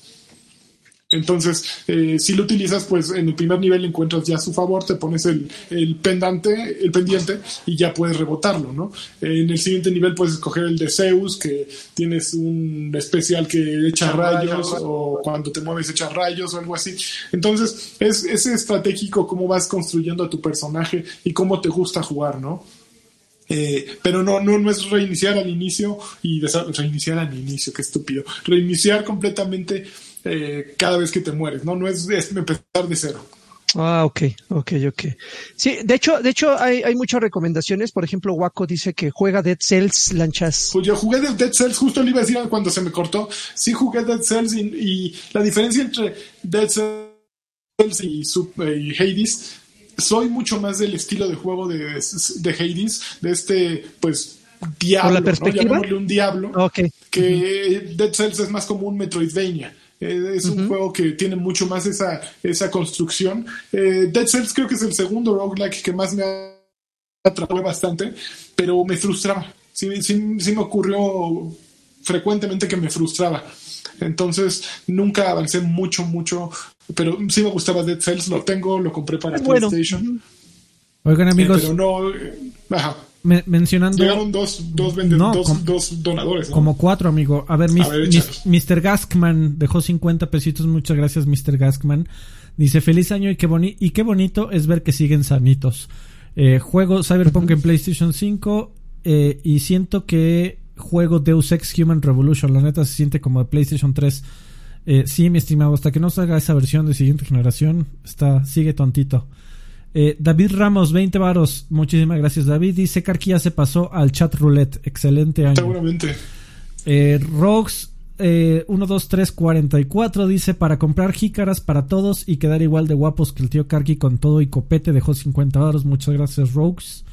entonces, eh, si lo utilizas, pues en el primer nivel encuentras ya su favor, te pones el, el pendante, el pendiente y ya puedes rebotarlo, ¿no? en el siguiente nivel puedes escoger el de Zeus, que tienes un especial que echa rayos o cuando te mueves echa rayos o algo así. Entonces, es, es estratégico cómo vas construyendo a tu personaje y cómo te gusta jugar, ¿no? Eh, pero no, no, no es reiniciar al inicio y reiniciar al inicio, qué estúpido. Reiniciar completamente eh, cada vez que te mueres, ¿no? No es, empezar de cero. Ah, ok, ok, ok. Sí, de hecho, de hecho hay, hay muchas recomendaciones. Por ejemplo, Waco dice que juega Dead Cells, lanchas. Pues yo jugué Dead Cells, justo le iba a decir cuando se me cortó. Sí jugué Dead Cells y, la diferencia entre Dead Cells y, y, Hades, soy mucho más del estilo de juego de, de Hades, de este, pues, diablo, la perspectiva? un diablo, que Dead Cells es más como un Metroidvania eh, es un juego que tiene mucho más esa, esa construcción. Eh, Dead Cells creo que es el segundo roguelike que más me atrapó bastante, pero me frustraba. Sí, me ocurrió frecuentemente que me frustraba. Entonces nunca avancé mucho, mucho, pero sí me gustaba Dead Cells, lo tengo, lo compré para PlayStation. Oigan amigos. Eh, pero no, ajá mencionando. Llegaron dos, dos, dos, dos, donadores. Como cuatro, amigo. A ver, Mr. Gaskman dejó 50 pesitos. Muchas gracias, Mr. Gaskman. Dice: Feliz año y qué, boni y qué bonito es ver que siguen sanitos. Eh, juego Cyberpunk en PlayStation 5 eh, y siento que juego Deus Ex Human Revolution. La neta se siente como de PlayStation 3. Eh, sí, mi estimado, hasta que no salga esa versión de siguiente generación, está, sigue tontito. Eh, David Ramos, 20 varos. Muchísimas gracias, David. Dice ya se pasó al chat roulette. Excelente año. Seguramente. Eh, Rox, eh, 1, 2, 3, 44 dice para comprar jícaras para todos y quedar igual de guapos que el tío Karki con todo y copete. Dejó 50 varos. Muchas gracias, Rox.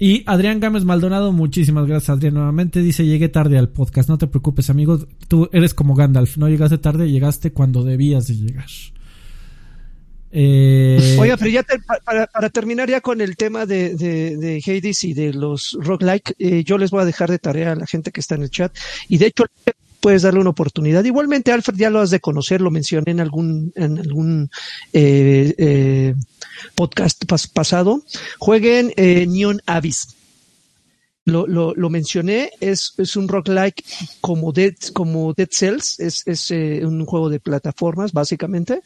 Y Adrián Gámez Maldonado, muchísimas gracias, Adrián. Nuevamente dice: Llegué tarde al podcast. No te preocupes, amigo. Tú eres como Gandalf. No llegaste tarde, llegaste cuando debías de llegar. Eh... Oiga, pero ya para, terminar ya con el tema de, de, Hades y de los roguelike, eh, yo les voy a dejar de tarea a la gente que está en el chat. Y de hecho, puedes darle una oportunidad. Igualmente, Alfred, ya lo has de conocer, lo mencioné en algún, en algún eh, eh, podcast pasado. Jueguen Neon Abyss. Lo, lo, lo, mencioné, es, es un roguelike como Dead, como Dead Cells, es, es un juego de plataformas, básicamente.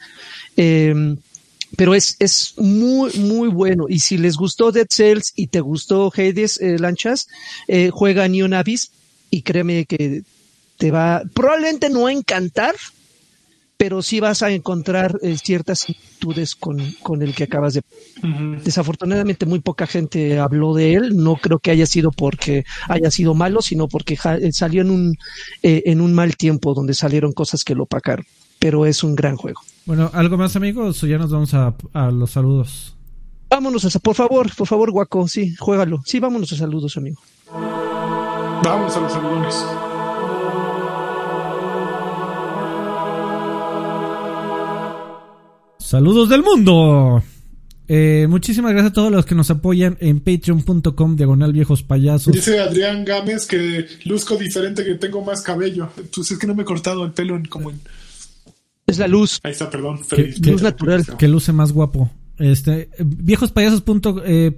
Pero es, es muy, muy bueno. Y si les gustó Dead Cells y te gustó Hades eh, Lanchas, eh, juega Neon Abyss y créeme que te va, probablemente no a encantar, pero sí vas a encontrar eh, ciertas similitudes con, con, el que acabas de... Desafortunadamente muy poca gente habló de él, no creo que haya sido porque haya sido malo, sino porque eh, salió en un, eh, en un mal tiempo donde salieron cosas que lo opacaron, pero es un gran juego. Bueno, ¿algo más amigos o ya nos vamos a, a los saludos? Vámonos a, por favor, por favor, Guaco, sí, juégalo. Sí, vámonos a saludos, amigo. Vamos a los saludones. Saludos del mundo. Eh, muchísimas gracias a todos los que nos apoyan en patreon.com diagonal viejos payasos. Dice Adrián Gámez que luzco diferente, que tengo más cabello. Pues es que no me he cortado el pelo en como en... Es la luz. Ahí está, perdón. Que, luz natural. Que luce más guapo. Este, viejospayasos.com, eh,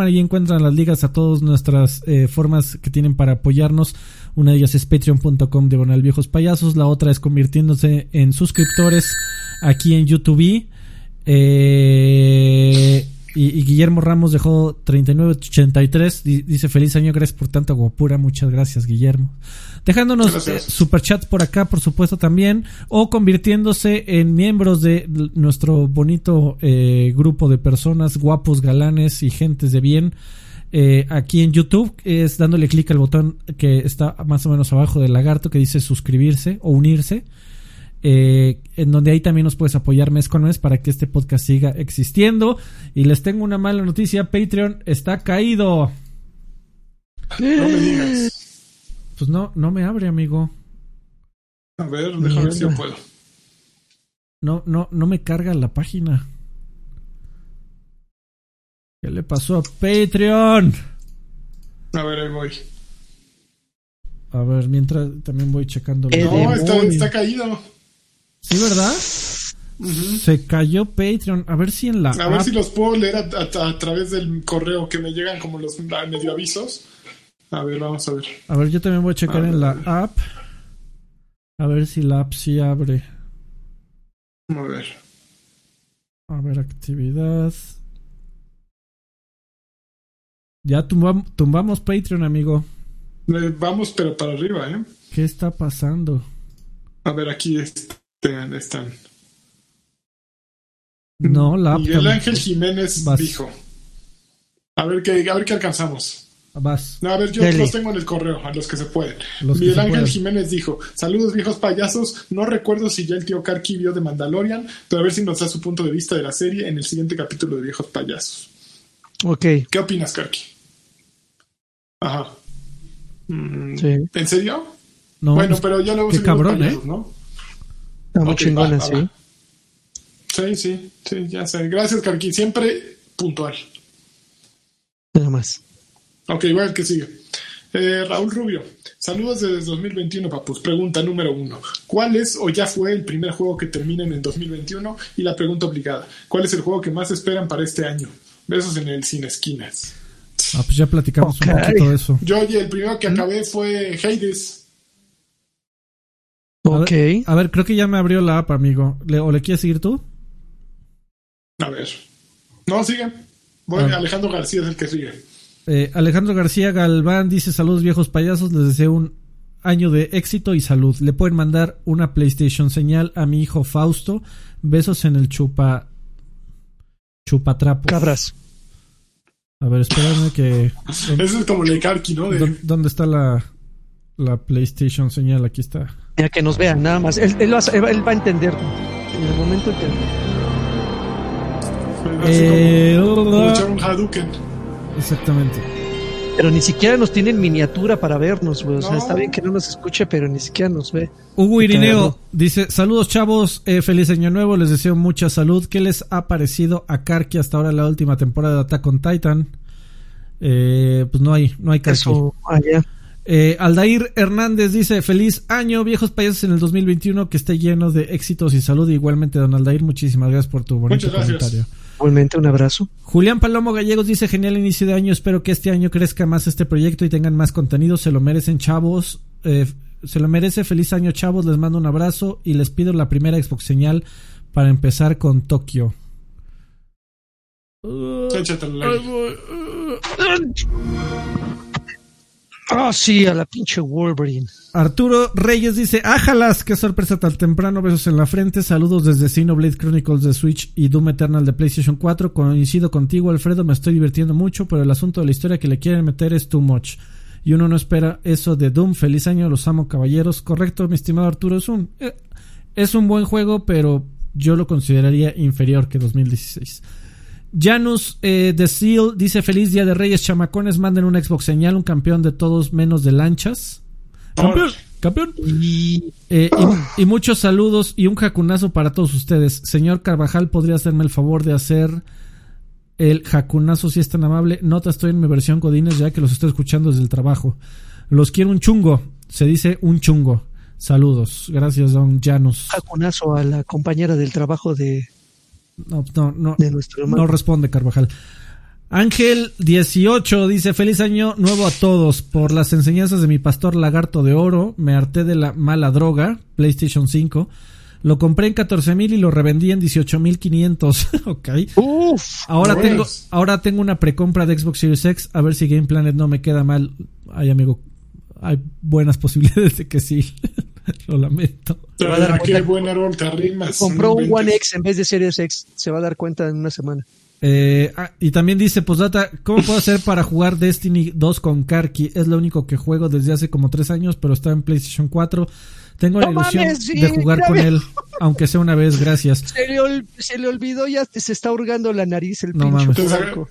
ahí encuentran las ligas a todas nuestras eh, formas que tienen para apoyarnos. Una de ellas es patreon.com diagonal viejos payasos, la otra es convirtiéndose en suscriptores aquí en YouTube. Eh, y, Guillermo Ramos dejó 3983. Dice feliz año, gracias por tanta guapura. Muchas gracias, Guillermo. Dejándonos eh, superchats por acá, por supuesto, también. O convirtiéndose en miembros de nuestro bonito eh, grupo de personas, guapos, galanes y gentes de bien. Eh, aquí en YouTube es dándole clic al botón que está más o menos abajo del lagarto que dice suscribirse o unirse eh, en donde ahí también nos puedes apoyar mes con mes para que este podcast siga existiendo. Y les tengo una mala noticia, Patreon está caído. No me digas. Pues no, no me abre, amigo. A ver, déjame ver si yo puedo. No, no, no me carga la página. ¿Qué le pasó a Patreon? A ver, ahí voy. A ver, mientras también voy checando. No, está, está caído. Sí, ¿verdad? Se cayó Patreon. A ver si en la. A ver si los puedo leer a, través del correo que me llegan como los medio avisos. A ver, vamos a ver. A ver, yo también voy a checar en la app. A ver si la app sí abre. A ver. A ver, actividad. Ya tumbamos Patreon, amigo. Vamos, pero para arriba, ¿eh? ¿Qué está pasando? A ver, aquí está están. No, la Miguel Ángel Jiménez dijo. A ver qué, a ver qué alcanzamos. Vas. a ver, yo los tengo en el correo, a los que se pueden. Miguel Ángel Jiménez dijo: Saludos, viejos payasos. No recuerdo si ya el tío Karki vio de Mandalorian, pero a ver si nos da su punto de vista de la serie en el siguiente capítulo de Viejos Payasos. Ok. ¿Qué opinas, Karki? Ajá. Mm, sí. ¿En serio? No, bueno, pero ya luego qué cabrón, ¿eh? ¿no? Está muy chingona, sí. Sí, sí, sí, ya sé. Gracias, Carqui. Siempre puntual. Nada más. Ok, igual que sigue. Eh, Raúl Rubio, saludos desde 2021, papus. Pregunta número uno. ¿Cuál es o ya fue el primer juego que terminen en 2021? Y la pregunta obligada. ¿Cuál es el juego que más esperan para este año? Besos en el Sin Esquinas. Ah, pues ya platicamos un poquito de eso. Yo, oye, el primero que acabé fue Hades. Ok. A ver, creo que ya me abrió la app, amigo. ¿O le quieres seguir tú? A ver. No, sigue. Voy, ah. Alejandro García es el que sigue. Eh, Alejandro García Galván dice: Saludos, viejos payasos. Les deseo un año de éxito y salud. Le pueden mandar una PlayStation señal a mi hijo Fausto. Besos en el chupa. Chupatrapo. Cabras. A ver, espérame que. Eso es como el Karki, ¿no? ¿Dónde está la, la PlayStation señal? Aquí está. Ya que nos vean, nada más. Él, él, va, a entender. En el momento que. Eh, un Hadouken. Exactamente. Pero ni siquiera nos tienen miniatura para vernos, güey. O sea, está bien que no nos escuche, pero ni siquiera nos ve. Hugo Irineo dice: Saludos, chavos. Eh, feliz año nuevo. Les deseo mucha salud. ¿Qué les ha parecido a Karki hasta ahora la última temporada de Attack on Titan? Eh, pues no hay, no hay Karki. Eso, eh, Aldair Hernández dice, feliz año, viejos países en el 2021, que esté lleno de éxitos y salud. Igualmente, don Aldair, muchísimas gracias por tu bonito comentario. Igualmente, un abrazo. Julián Palomo Gallegos dice, genial inicio de año, espero que este año crezca más este proyecto y tengan más contenido, se lo merecen chavos, eh, se lo merece, feliz año chavos, les mando un abrazo y les pido la primera Xbox señal para empezar con Tokio. Ah, sí, a la pinche Wolverine. Arturo Reyes dice, ájalas, qué sorpresa tan temprano, besos en la frente, saludos desde Xenoblade Chronicles de Switch y Doom Eternal de PlayStation 4, coincido contigo Alfredo, me estoy divirtiendo mucho, pero el asunto de la historia que le quieren meter es too much. Y uno no espera eso de Doom, feliz año, los amo caballeros, correcto, mi estimado Arturo, es un, eh, es un buen juego, pero yo lo consideraría inferior que 2016. Janus eh, The Seal dice feliz día de Reyes chamacones, manden un Xbox señal, un campeón de todos menos de lanchas. Campeón, campeón. Eh, y, muchos saludos y un jacunazo para todos ustedes. Señor Carvajal, ¿podría hacerme el favor de hacer el jacunazo si es tan amable? Nota, estoy en mi versión Godines ya que los estoy escuchando desde el trabajo. Los quiero un chungo. Se dice un chungo. Saludos. Gracias, don Janus. Jacunazo a la compañera del trabajo de no, no, no, no responde Carvajal. Ángel 18 dice feliz año nuevo a todos. Por las enseñanzas de mi pastor lagarto de oro, me harté de la mala droga, PlayStation 5. Lo compré en 14 mil y lo revendí en 18 mil 500. ok. ahora tengo, ahora tengo una precompra de Xbox Series X. A ver si Game Planet no me queda mal. Ay, amigo, hay buenas posibilidades de que sí. Lo lamento. qué buen te arrimas. Compró un One X en vez de Series X. Se va a dar cuenta en una semana. Eh, ah, y también dice, Posdata, ¿cómo puedo hacer para jugar Destiny 2 con Karki? Es lo único que juego desde hace como tres años, pero está en PlayStation 4. Tengo la ilusión de jugar con él, aunque sea una vez, gracias. Se le, olvidó, ya se está hurgando la nariz el no pincho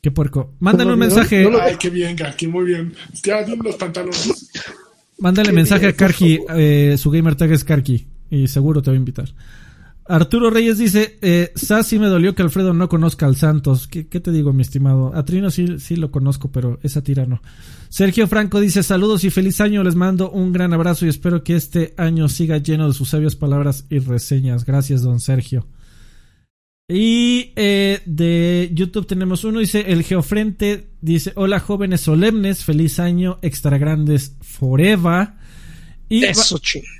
Qué puerco. Mándale un mensaje. Ay, qué bien, Karki, muy bien. Ya, los pantalones. Mándale mensaje a Karki, eh, su gamer tag es Karki, y seguro te va a invitar. Arturo Reyes dice, eh, sí me dolió que Alfredo no conozca al Santos. ¿Qué, te digo, mi estimado? A Trino sí, sí lo conozco, pero esa tira no. Sergio Franco dice, saludos y feliz año. Les mando un gran abrazo y espero que este año siga lleno de sus sabias palabras y reseñas. Gracias, don Sergio. Y eh, de YouTube tenemos uno, dice el Geofrente, dice, hola jóvenes solemnes, feliz año, extra grandes forever. Y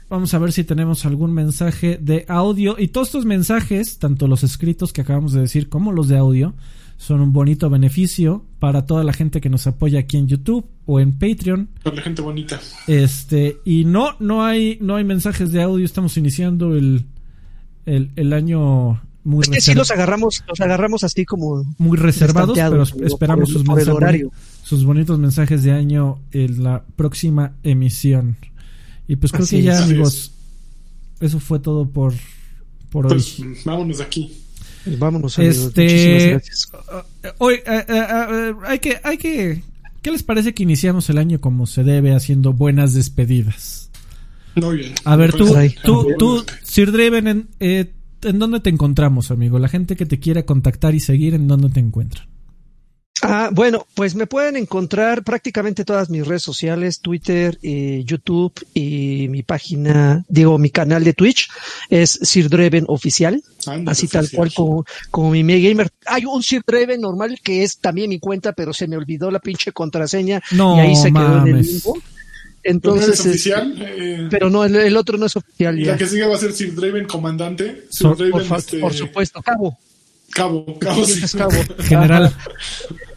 vamos a ver si tenemos algún mensaje de audio. Y todos estos mensajes, tanto los escritos que acabamos de decir como los de audio, son un bonito beneficio para toda la gente que nos apoya aquí en YouTube o en Patreon. Para la gente bonita. Este, y no, no hay, no hay mensajes de audio, estamos iniciando el, el, el año muy es que sí los agarramos, los agarramos así como muy reservados, pero esperamos sus mensajes, sus bonitos mensajes de año en la próxima emisión. Y pues creo que ya, amigos, eso fue todo por, por pues, Vámonos de aquí. Vámonos, Este, hoy eh, eh, eh, hay que, hay que, ¿qué les parece que iniciamos el año como se debe, haciendo buenas despedidas? Muy bien. A ver, tú, tú, tú, Sir Draven, eh, ¿en dónde te encontramos, amigo? La gente que te quiere contactar y seguir, ¿en dónde te encuentran? Ah, bueno, pues me pueden encontrar prácticamente todas mis redes sociales, Twitter, eh, YouTube y mi página, digo, mi canal de Twitch es Sir Dreven Oficial, así tal cual como, como mi gamer. Hay un Sir Dreven normal que es también mi cuenta, pero se me olvidó la pinche contraseña no, y ahí se quedó en el limbo. Entonces, es oficial? Eh, pero no, el, otro no es oficial. Ya. La que sigue va a ser Sir Draven comandante. Sir por, este, por, supuesto, cabo. Cabo, cabo, sí. cabo. General.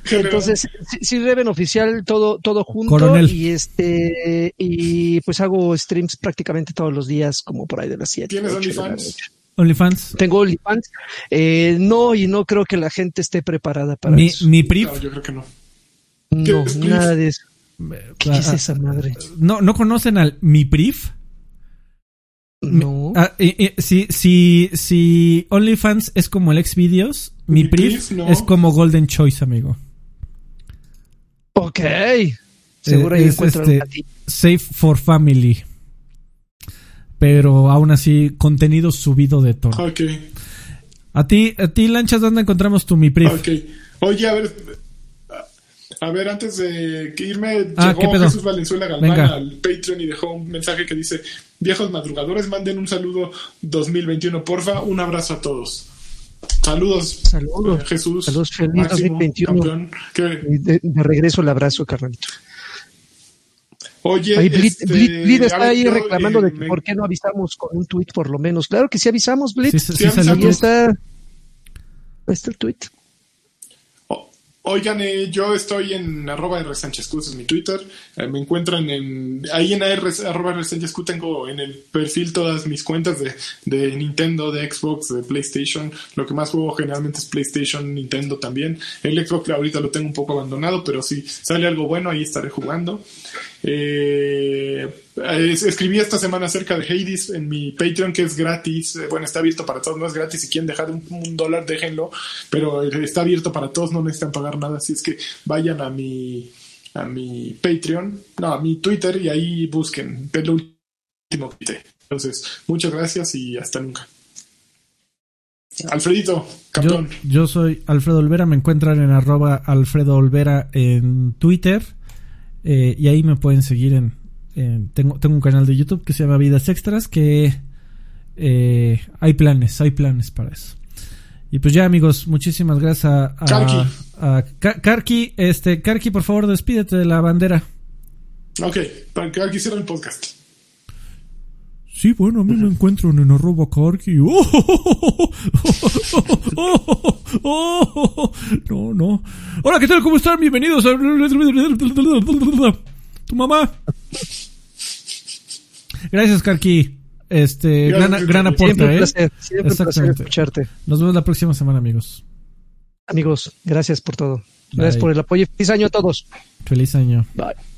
Entonces, Sir Draven oficial, todo, todo junto. Y este, y pues hago streams prácticamente todos los días, como por ahí de las 7. ¿Tienes OnlyFans? OnlyFans. Tengo OnlyFans. Eh, no, y no creo que la gente esté preparada para mi, eso. Mi PRIF. No, yo creo que no. No, nada de eso. ¿Qué es ah, esa madre? ¿No, ¿no conocen al MiPrif? No. Ah, si, si, si OnlyFans es como el Xvideos, mi, PRIF es como Golden Choice, amigo. Ok. Seguro ahí este, Safe for Family. Pero aún así, contenido subido de todo. Ok. A ti, a ti, Lanchas, ¿dónde encontramos tu mi PRIF? Ok. Oye, a ver, a ver, antes de irme, ah, llegó Jesús Valenzuela Galván al Patreon y dejó un mensaje que dice: Viejos madrugadores, manden un saludo 2021, porfa. Un abrazo a todos. Saludos, saludos Jesús. Saludos, feliz 2021. De, regreso el abrazo, carnalito. Oye, Blitz, este, está ahí reclamando de que por qué no avisamos con un tweet por lo menos. Claro que sí avisamos, Blitz. Sí, sí, sí, ahí está, ahí está el tweet. Oigan, eh, yo estoy en arroba R Sánchez es mi Twitter. Eh, me encuentran en ahí en R, arroba R Sánchez tengo en el perfil todas mis cuentas de, de, Nintendo, de Xbox, de PlayStation. Lo que más juego generalmente es PlayStation, Nintendo también. El Xbox ahorita lo tengo un poco abandonado, pero si sale algo bueno ahí estaré jugando. Eh, escribí esta semana acerca de Hades en mi Patreon, que es gratis. Eh, bueno, está abierto para todos, no es gratis. Si quieren dejar un, dólar, déjenlo. Pero está abierto para todos, no necesitan pagar nada. Así es que vayan a mi, a mi Patreon, no, a mi Twitter y ahí busquen. Es lo último que Entonces, muchas gracias y hasta nunca. Alfredito, campeón. Yo, soy Alfredo Olvera, me encuentran en arroba Alfredo Olvera en Twitter eh, y ahí me pueden seguir en, tengo, tengo un canal de YouTube que se llama Vidas Extras, que eh, hay planes, hay planes para eso. Y pues ya amigos, muchísimas gracias a, a, Karki. Este, Karki, por favor, despídete de la bandera. Ok, para que Karki cierre el podcast. Sí, bueno, a mí me encuentran en arroba Karki. no, no. Hola, ¿qué tal? ¿Cómo están? Bienvenidos a... Tu mamá. Gracias, Karki. Este, gran, gran aporte, siempre un ¿eh? placer, siempre un placer escucharte. Nos vemos la próxima semana, amigos. Amigos, gracias por todo. Gracias por el apoyo. Feliz año a todos. Feliz año. Bye.